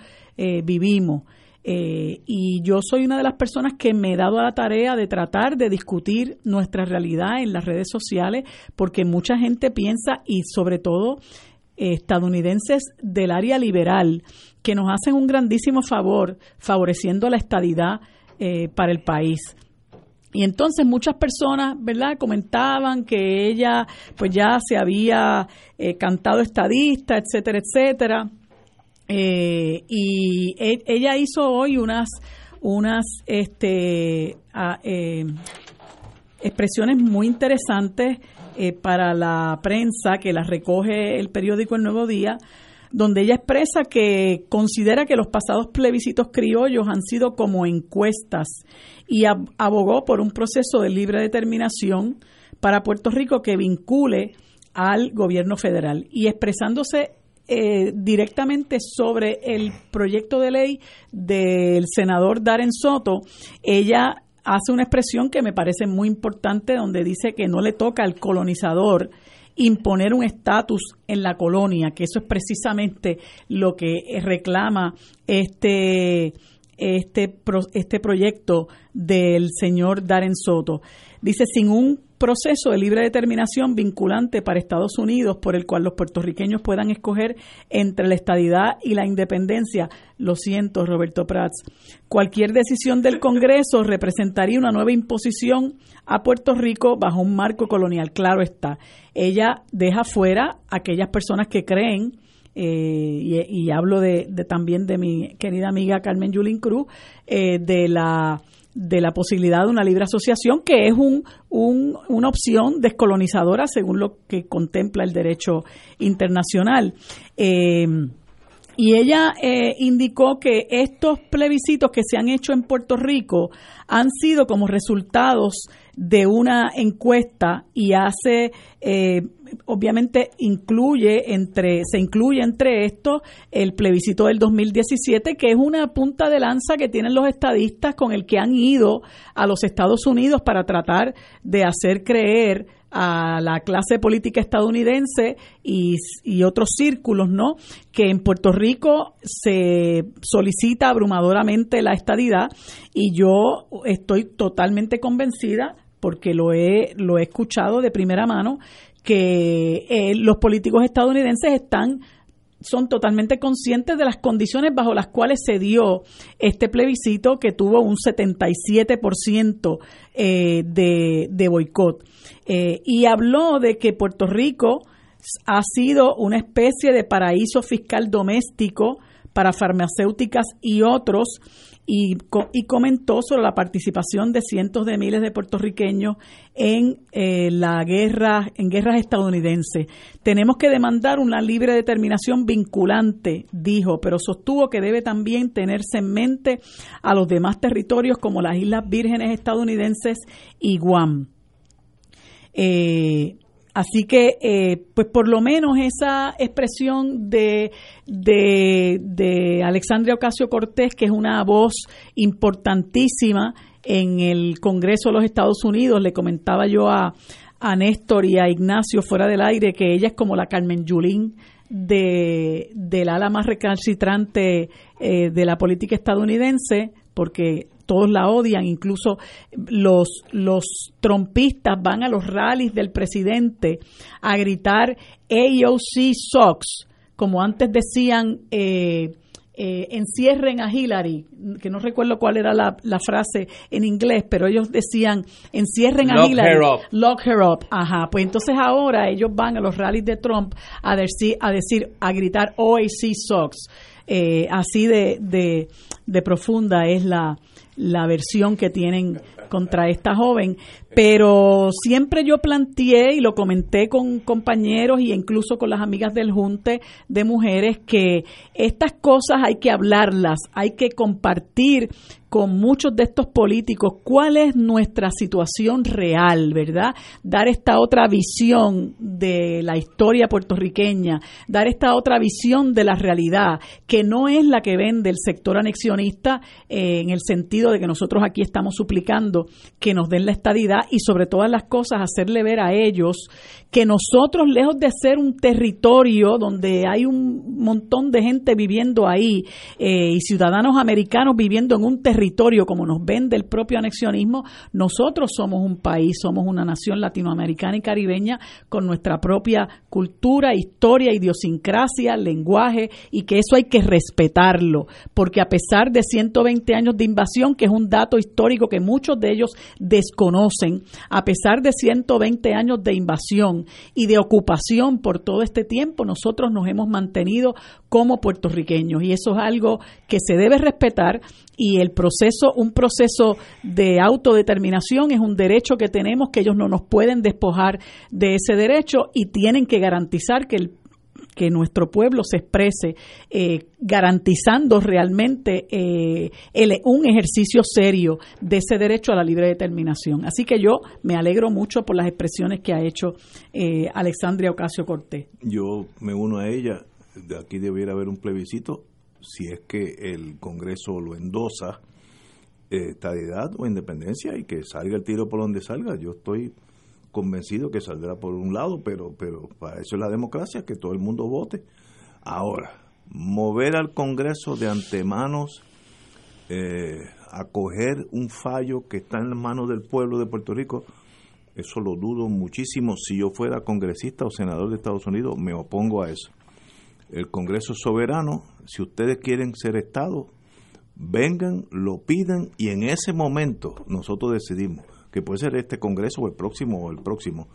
vivimos. Eh, y yo soy una de las personas que me he dado a la tarea de tratar de discutir nuestra realidad en las redes sociales, porque mucha gente piensa, y sobre todo estadounidenses del área liberal, que nos hacen un grandísimo favor favoreciendo la estadidad eh, para el país. Y entonces muchas personas, ¿verdad?, comentaban que ella pues ya se había eh, cantado estadista, etcétera, etcétera. Eh, y e, ella hizo hoy unas, unas este, eh, expresiones muy interesantes eh, para la prensa que las recoge el periódico El Nuevo Día, donde ella expresa que considera que los pasados plebiscitos criollos han sido como encuestas y abogó por un proceso de libre determinación para Puerto Rico que vincule al gobierno federal. Y expresándose eh, directamente sobre el proyecto de ley del senador Darren Soto, ella hace una expresión que me parece muy importante donde dice que no le toca al colonizador imponer un estatus en la colonia, que eso es precisamente lo que reclama este, este, este proyecto del señor Darren Soto. Dice, sin un proceso de libre determinación vinculante para Estados Unidos por el cual los puertorriqueños puedan escoger entre la estadidad y la independencia. Lo siento, Roberto Prats. Cualquier decisión del Congreso representaría una nueva imposición a Puerto Rico bajo un marco colonial. Claro está. Ella deja fuera a aquellas personas que creen eh, y, hablo de, también de mi querida amiga Carmen Yulín Cruz, eh, de la de la posibilidad de una libre asociación, que es un, una opción descolonizadora según lo que contempla el derecho internacional. Eh, y ella eh, indicó que estos plebiscitos que se han hecho en Puerto Rico han sido como resultados de una encuesta y hace eh, obviamente incluye entre se incluye entre estos el plebiscito del 2017 que es una punta de lanza que tienen los estadistas con el que han ido a los Estados Unidos para tratar de hacer creer a la clase política estadounidense y, otros círculos, ¿no? Que en Puerto Rico se solicita abrumadoramente la estadidad y yo estoy totalmente convencida porque lo he, lo he escuchado de primera mano, que eh, los políticos estadounidenses están son totalmente conscientes de las condiciones bajo las cuales se dio este plebiscito que tuvo un 77% eh, de, boicot. Eh, y habló de que Puerto Rico ha sido una especie de paraíso fiscal doméstico para farmacéuticas y otros y, y, comentó sobre la participación de cientos de miles de puertorriqueños en eh, la guerra, en guerras estadounidenses. Tenemos que demandar una libre determinación vinculante, dijo, pero sostuvo que debe también tenerse en mente a los demás territorios como las Islas Vírgenes estadounidenses y Guam. Eh, Así que, eh, pues por lo menos esa expresión de, de, Alexandria Ocasio Cortés, que es una voz importantísima en el Congreso de los Estados Unidos, le comentaba yo a, a Néstor y a Ignacio fuera del aire que ella es como la Carmen Yulín de, del ala más recalcitrante eh, de la política estadounidense, porque todos la odian, incluso los, los trompistas van a los rallies del presidente a gritar AOC Sox, como antes decían, eh, eh, encierren a Hillary, que no recuerdo cuál era la, frase en inglés, pero ellos decían encierren a Hillary, lock her up, ajá, pues entonces ahora ellos van a los rallies de Trump a decir, a decir, a gritar OAC Sox, eh, así de, de, de profunda es la, la versión que tienen contra esta joven, pero siempre yo planteé y lo comenté con compañeros e incluso con las amigas del Junte de Mujeres que estas cosas hay que hablarlas, hay que compartir con muchos de estos políticos cuál es nuestra situación real, ¿verdad? Dar esta otra visión de la historia puertorriqueña, dar esta otra visión de la realidad, que no es la que vende el sector anexionista eh, en el sentido de que nosotros aquí estamos suplicando que nos den la estadidad y sobre todas las cosas hacerle ver a ellos que nosotros, lejos de ser un territorio donde hay un montón de gente viviendo ahí eh, y ciudadanos americanos viviendo en un territorio, como nos vende el propio anexionismo, nosotros somos un país, somos una nación latinoamericana y caribeña con nuestra propia cultura, historia, idiosincrasia, lenguaje y que eso hay que respetarlo, porque a pesar de 120 años de invasión, que es un dato histórico que muchos de ellos desconocen, a pesar de 120 años de invasión y de ocupación por todo este tiempo, nosotros nos hemos mantenido como puertorriqueños. Y eso es algo que se debe respetar. Y el proceso, un proceso de autodeterminación es un derecho que tenemos, que ellos no nos pueden despojar de ese derecho y tienen que garantizar que el que nuestro pueblo se exprese eh, garantizando realmente eh, un ejercicio serio de ese derecho a la libre determinación. Así que yo me alegro mucho por las expresiones que ha hecho eh, Alexandria Ocasio Cortés. Yo me uno a ella. De aquí debiera haber un plebiscito si es que el Congreso lo endosa, eh, estadidad o independencia y que salga el tiro por donde salga. Yo estoy convencido que saldrá por un lado, pero, pero para eso es la democracia, que todo el mundo vote. Ahora, mover al Congreso de antemanos, eh, acoger un fallo que está en las manos del pueblo de Puerto Rico, eso lo dudo muchísimo. Si yo fuera congresista o senador de Estados Unidos, me opongo a eso. El Congreso es soberano, si ustedes quieren ser Estado, vengan, lo piden y en ese momento nosotros decidimos que puede ser este Congreso o el próximo o el próximo.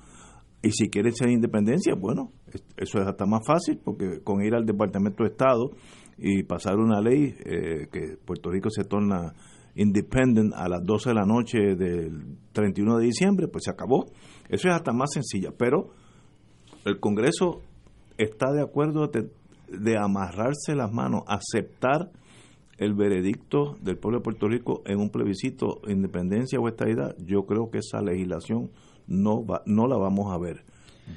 Y si quieren ser independencia, bueno, eso es hasta más fácil porque con ir al Departamento de Estado y pasar una ley eh, que Puerto Rico se torna independent a las 12 de la noche del 31 de diciembre, pues se acabó. Eso es hasta más sencilla, pero el Congreso está de acuerdo de, de amarrarse las manos, aceptar el veredicto del pueblo de Puerto Rico en un plebiscito independencia o estadidad, yo creo que esa legislación no va, no la vamos a ver.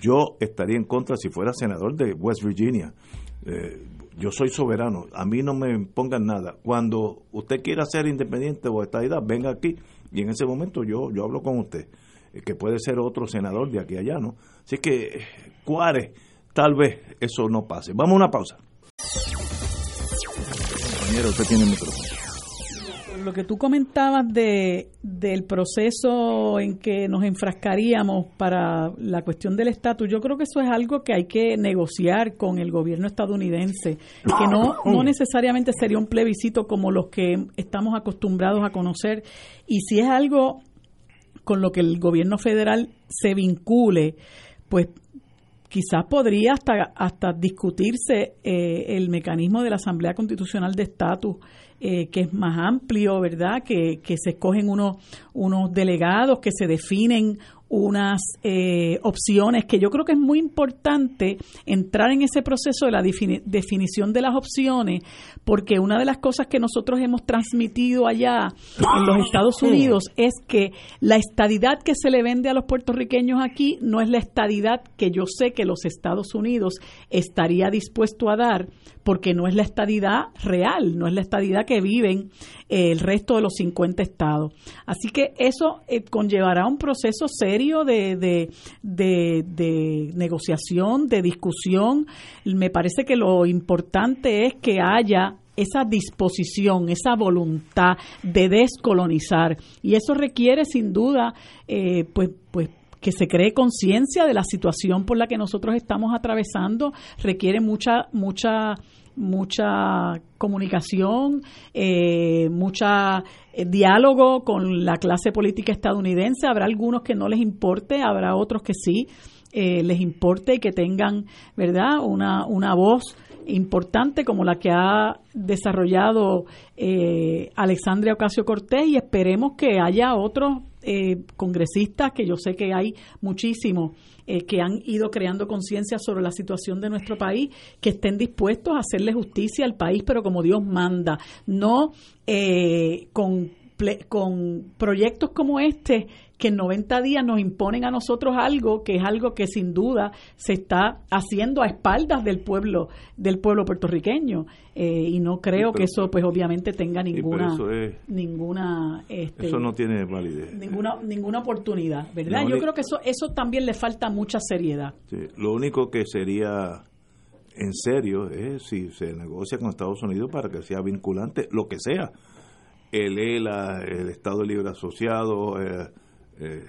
Yo estaría en contra si fuera senador de West Virginia. Eh, yo soy soberano, a mí no me pongan nada. Cuando usted quiera ser independiente o estadidad, venga aquí y en ese momento yo, yo hablo con usted, eh, que puede ser otro senador de aquí a allá, ¿no? Así que, Cuare, tal vez eso no pase. Vamos a una pausa lo que tú comentabas de, del proceso en que nos enfrascaríamos para la cuestión del estatus, yo creo que eso es algo que hay que negociar con el gobierno estadounidense, que no, no necesariamente sería un plebiscito como los que estamos acostumbrados a conocer, y si es algo con lo que el gobierno federal se vincule, pues quizás podría hasta, hasta discutirse eh, el mecanismo de la Asamblea Constitucional de Estatus, eh, que es más amplio, ¿verdad? Que, que se escogen unos, unos delegados, que se definen unas eh, opciones que yo creo que es muy importante entrar en ese proceso de la definición de las opciones porque una de las cosas que nosotros hemos transmitido allá en los Estados Unidos es que la estadidad que se le vende a los puertorriqueños aquí no es la estadidad que yo sé que los Estados Unidos estaría dispuesto a dar porque no es la estadidad real, no es la estadidad que viven eh, el resto de los 50 estados. Así que eso eh, conllevará un proceso serio de, de, de, negociación, de discusión. Me parece que lo importante es que haya esa disposición, esa voluntad de descolonizar. Y eso requiere sin duda, eh, pues, pues que se cree conciencia de la situación por la que nosotros estamos atravesando, requiere mucha, mucha mucha comunicación, eh, mucha eh, diálogo con la clase política estadounidense. Habrá algunos que no les importe, habrá otros que sí eh, les importe y que tengan, ¿verdad?, una, una voz importante como la que ha desarrollado eh, Alexandria Ocasio Cortés y esperemos que haya otros eh, congresistas, que yo sé que hay muchísimos, eh, que han ido creando conciencia sobre la situación de nuestro país, que estén dispuestos a hacerle justicia al país, pero como Dios manda, no con, con proyectos como este que en 90 días nos imponen a nosotros algo que es algo que sin duda se está haciendo a espaldas del pueblo del pueblo puertorriqueño. Eh, y no creo que eso pues obviamente tenga ninguna ninguna este, eso no tiene validez. ninguna ninguna oportunidad verdad yo creo que eso eso también le falta mucha seriedad. Lo único que sería en serio es si se negocia con Estados Unidos para que sea vinculante lo que sea el ELA el Estado Libre Asociado eh, eh,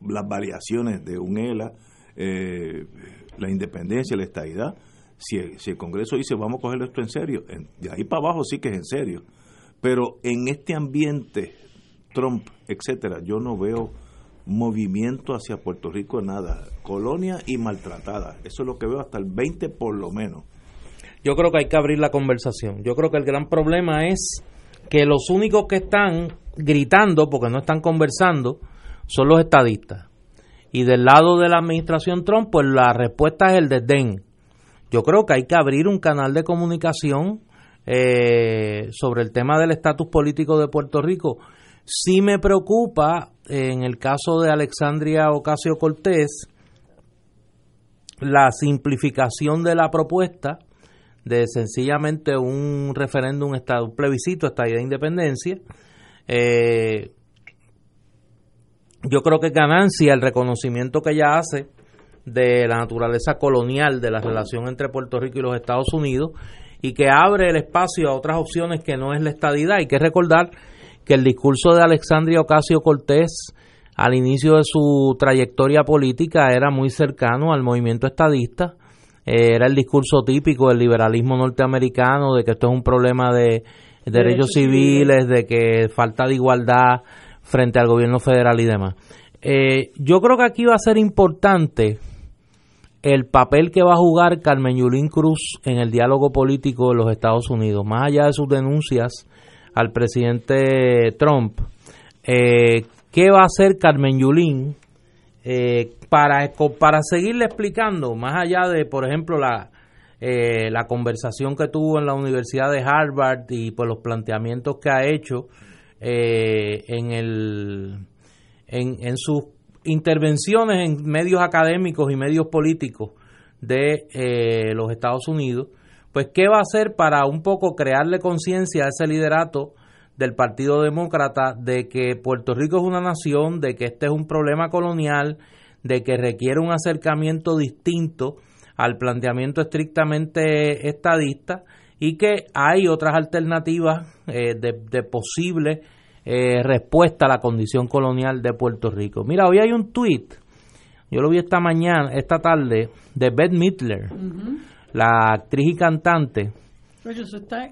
las variaciones de un ELA, eh, la independencia, la estabilidad. Si, si, el Congreso dice vamos a coger esto en serio, de ahí para abajo sí que es en serio. Pero en este ambiente, Trump, etcétera, yo no veo movimiento hacia Puerto Rico nada. Colonia y maltratada. Eso es lo que veo hasta el 20 por lo menos. Yo creo que hay que abrir la conversación. Yo creo que el gran problema es que los únicos que están gritando, porque no están conversando, son los estadistas. Y del lado de la administración Trump, pues la respuesta es el desdén. Yo creo que hay que abrir un canal de comunicación eh, sobre el tema del estatus político de Puerto Rico. Sí me preocupa, en el caso de Alexandria Ocasio Cortés, la simplificación de la propuesta de sencillamente un referéndum, un plebiscito, idea de independencia. Eh, yo creo que ganancia el reconocimiento que ella hace de la naturaleza colonial de la relación entre Puerto Rico y los Estados Unidos y que abre el espacio a otras opciones que no es la estadidad. Hay que recordar que el discurso de Alexandria Ocasio Cortés al inicio de su trayectoria política era muy cercano al movimiento estadista. Eh, era el discurso típico del liberalismo norteamericano, de que esto es un problema de derechos, civiles, de que falta de igualdad frente al gobierno federal y demás. Eh, yo creo que aquí va a ser importante el papel que va a jugar Carmen Yulín Cruz en el diálogo político de los Estados Unidos, más allá de sus denuncias al presidente Trump. Eh, ¿Qué va a hacer Carmen Yulín eh, para, para seguirle explicando, más allá de, por ejemplo, la, eh, la conversación que tuvo en la Universidad de Harvard y por los planteamientos que ha hecho en, el, en, en sus intervenciones en medios académicos y medios políticos de eh, los Estados Unidos, pues qué va a hacer para un poco crearle conciencia a ese liderato del Partido Demócrata de que Puerto Rico es una nación, de que este es un problema colonial, de que requiere un acercamiento distinto al planteamiento estrictamente estadista y que hay otras alternativas eh, de, de posibles eh, respuesta a la condición colonial de Puerto Rico. Mira, hoy hay un tuit, yo lo vi esta mañana, esta tarde, de Beth Midler, la actriz y cantante,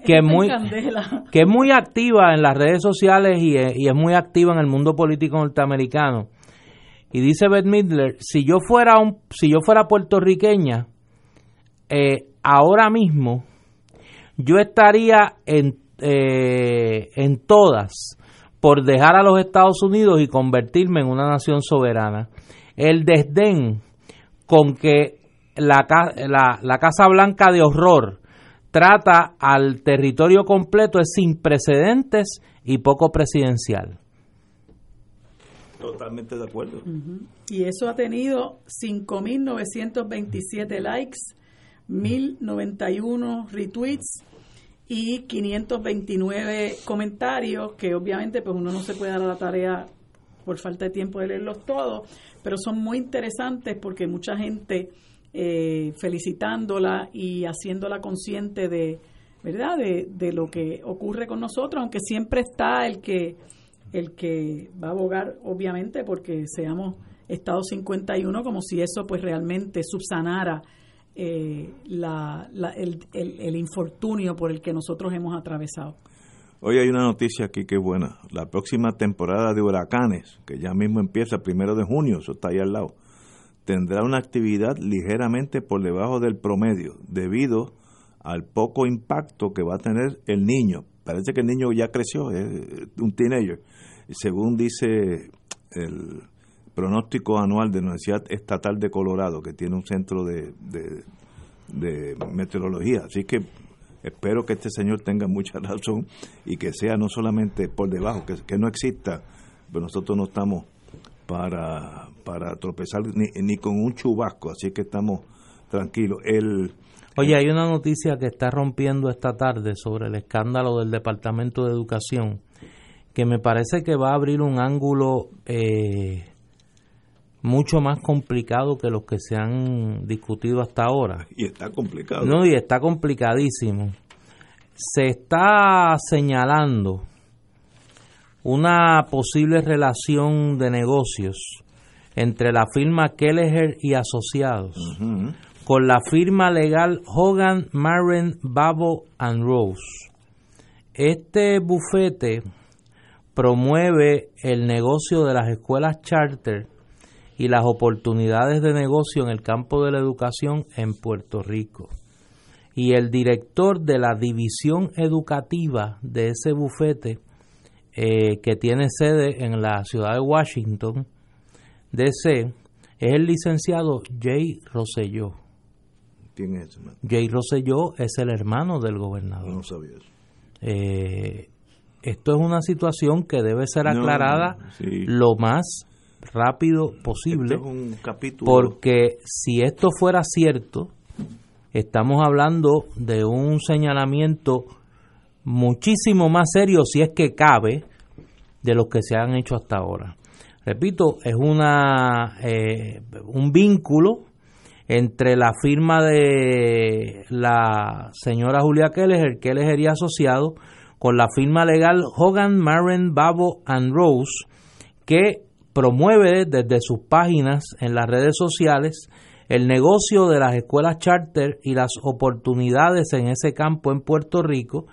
que, es muy, <laughs> que es muy activa en las redes sociales y es, muy activa en el mundo político norteamericano. Y dice Beth Midler, si yo fuera un, si yo fuera puertorriqueña, eh, ahora mismo yo estaría en, eh, en todas por dejar a los Estados Unidos y convertirme en una nación soberana. El desdén con que la, la, Casa Blanca de horror trata al territorio completo es sin precedentes y poco presidencial. Totalmente de acuerdo. Y eso ha tenido 5.927 likes, 1.091 retweets y 529 comentarios que obviamente pues uno no se puede dar la tarea por falta de tiempo de leerlos todos, pero son muy interesantes porque mucha gente eh, felicitándola y haciéndola consciente de, ¿verdad? De, de, lo que ocurre con nosotros, aunque siempre está el que el que va a abogar obviamente porque seamos Estado 51 como si eso pues realmente subsanara eh, la, el, el, infortunio por el que nosotros hemos atravesado. Hoy hay una noticia aquí que es buena. La próxima temporada de huracanes, que ya mismo empieza el primero de junio, eso está ahí al lado, tendrá una actividad ligeramente por debajo del promedio, debido al poco impacto que va a tener el niño. Parece que el niño ya creció, es un teenager. Según dice el, pronóstico anual de la Universidad Estatal de Colorado, que tiene un centro de, de, meteorología. Así que espero que este señor tenga mucha razón y que sea no solamente por debajo, que, que no exista, pero nosotros no estamos para, para tropezar ni, ni con un chubasco, así que estamos tranquilos. El, Oye, hay una noticia que está rompiendo esta tarde sobre el escándalo del Departamento de Educación, que me parece que va a abrir un ángulo eh, mucho más complicado que los que se han discutido hasta ahora. Y está complicado. No, y está complicadísimo. Se está señalando una posible relación de negocios entre la firma Kelleher y Asociados con la firma legal Hogan, Marren, Babo and Rose. Este bufete promueve el negocio de las escuelas charter y las oportunidades de negocio en el campo de la educación en Puerto Rico. Y el director de la división educativa de ese bufete, eh, que tiene sede en la ciudad de Washington, DC, es el licenciado Jay Rosselló. ¿Quién es Jay Rosselló es el hermano del gobernador. No sabía eso. Eh, esto es una situación que debe ser aclarada lo más rápido posible. Porque si esto fuera cierto, estamos hablando de un señalamiento muchísimo más serio, si es que cabe, de los que se han hecho hasta ahora. Repito, es una eh, un vínculo entre la firma de la señora Julia Keller, el Keller y asociado, con la firma legal Hogan, Marin, Babo and Rose, que promueve desde sus páginas en las redes sociales el negocio de las escuelas charter y las oportunidades en ese campo en Puerto Rico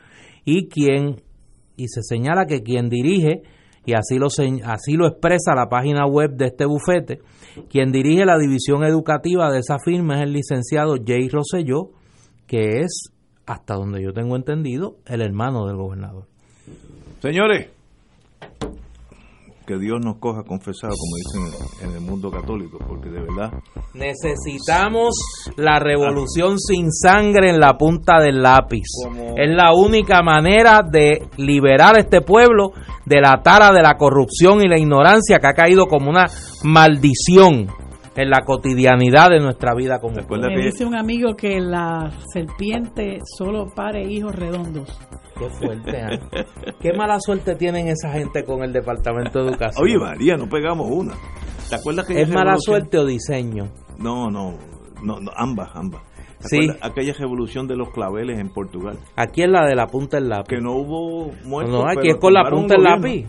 y quien y se señala que quien dirige y así lo, así lo expresa la página web de este bufete. Quien dirige la división educativa de esa firma es el licenciado Jay Rosselló, que es, hasta donde yo tengo entendido, el hermano del gobernador. Señores, que Dios nos coja confesado, como dicen en el mundo católico, porque de verdad... Necesitamos la revolución sin sangre en la punta del lápiz. Es la única manera de liberar a este pueblo de la tara de la corrupción y la ignorancia que ha caído como una maldición en la cotidianidad de nuestra vida como. Me dice un amigo que la serpiente solo pare hijos redondos. Qué fuerte, ¿eh? Qué mala suerte tienen esa gente con el Departamento de Educación. Oye, María, no pegamos una. ¿Te acuerdas que ¿Es mala suerte o diseño? No, no, no, ambas, ambas. Sí. Aquella revolución de los claveles en Portugal. Aquí es la de la punta del lápiz. Que no hubo muertos. No, aquí es con la punta del lápiz.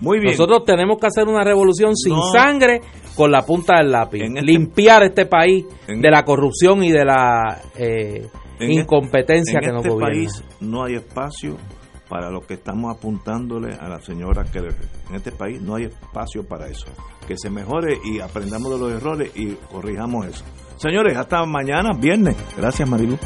Muy bien. Nosotros tenemos que hacer una revolución sin sangre con la punta del lápiz. Este Limpiar este país de la corrupción y de la eh, incompetencia que nos este gobierna. país no hay espacio para lo que estamos apuntándole a la señora que en este país no hay espacio para eso. Que se mejore y aprendamos de los errores y corrijamos eso. Señores, hasta mañana, viernes. Gracias, Marilu.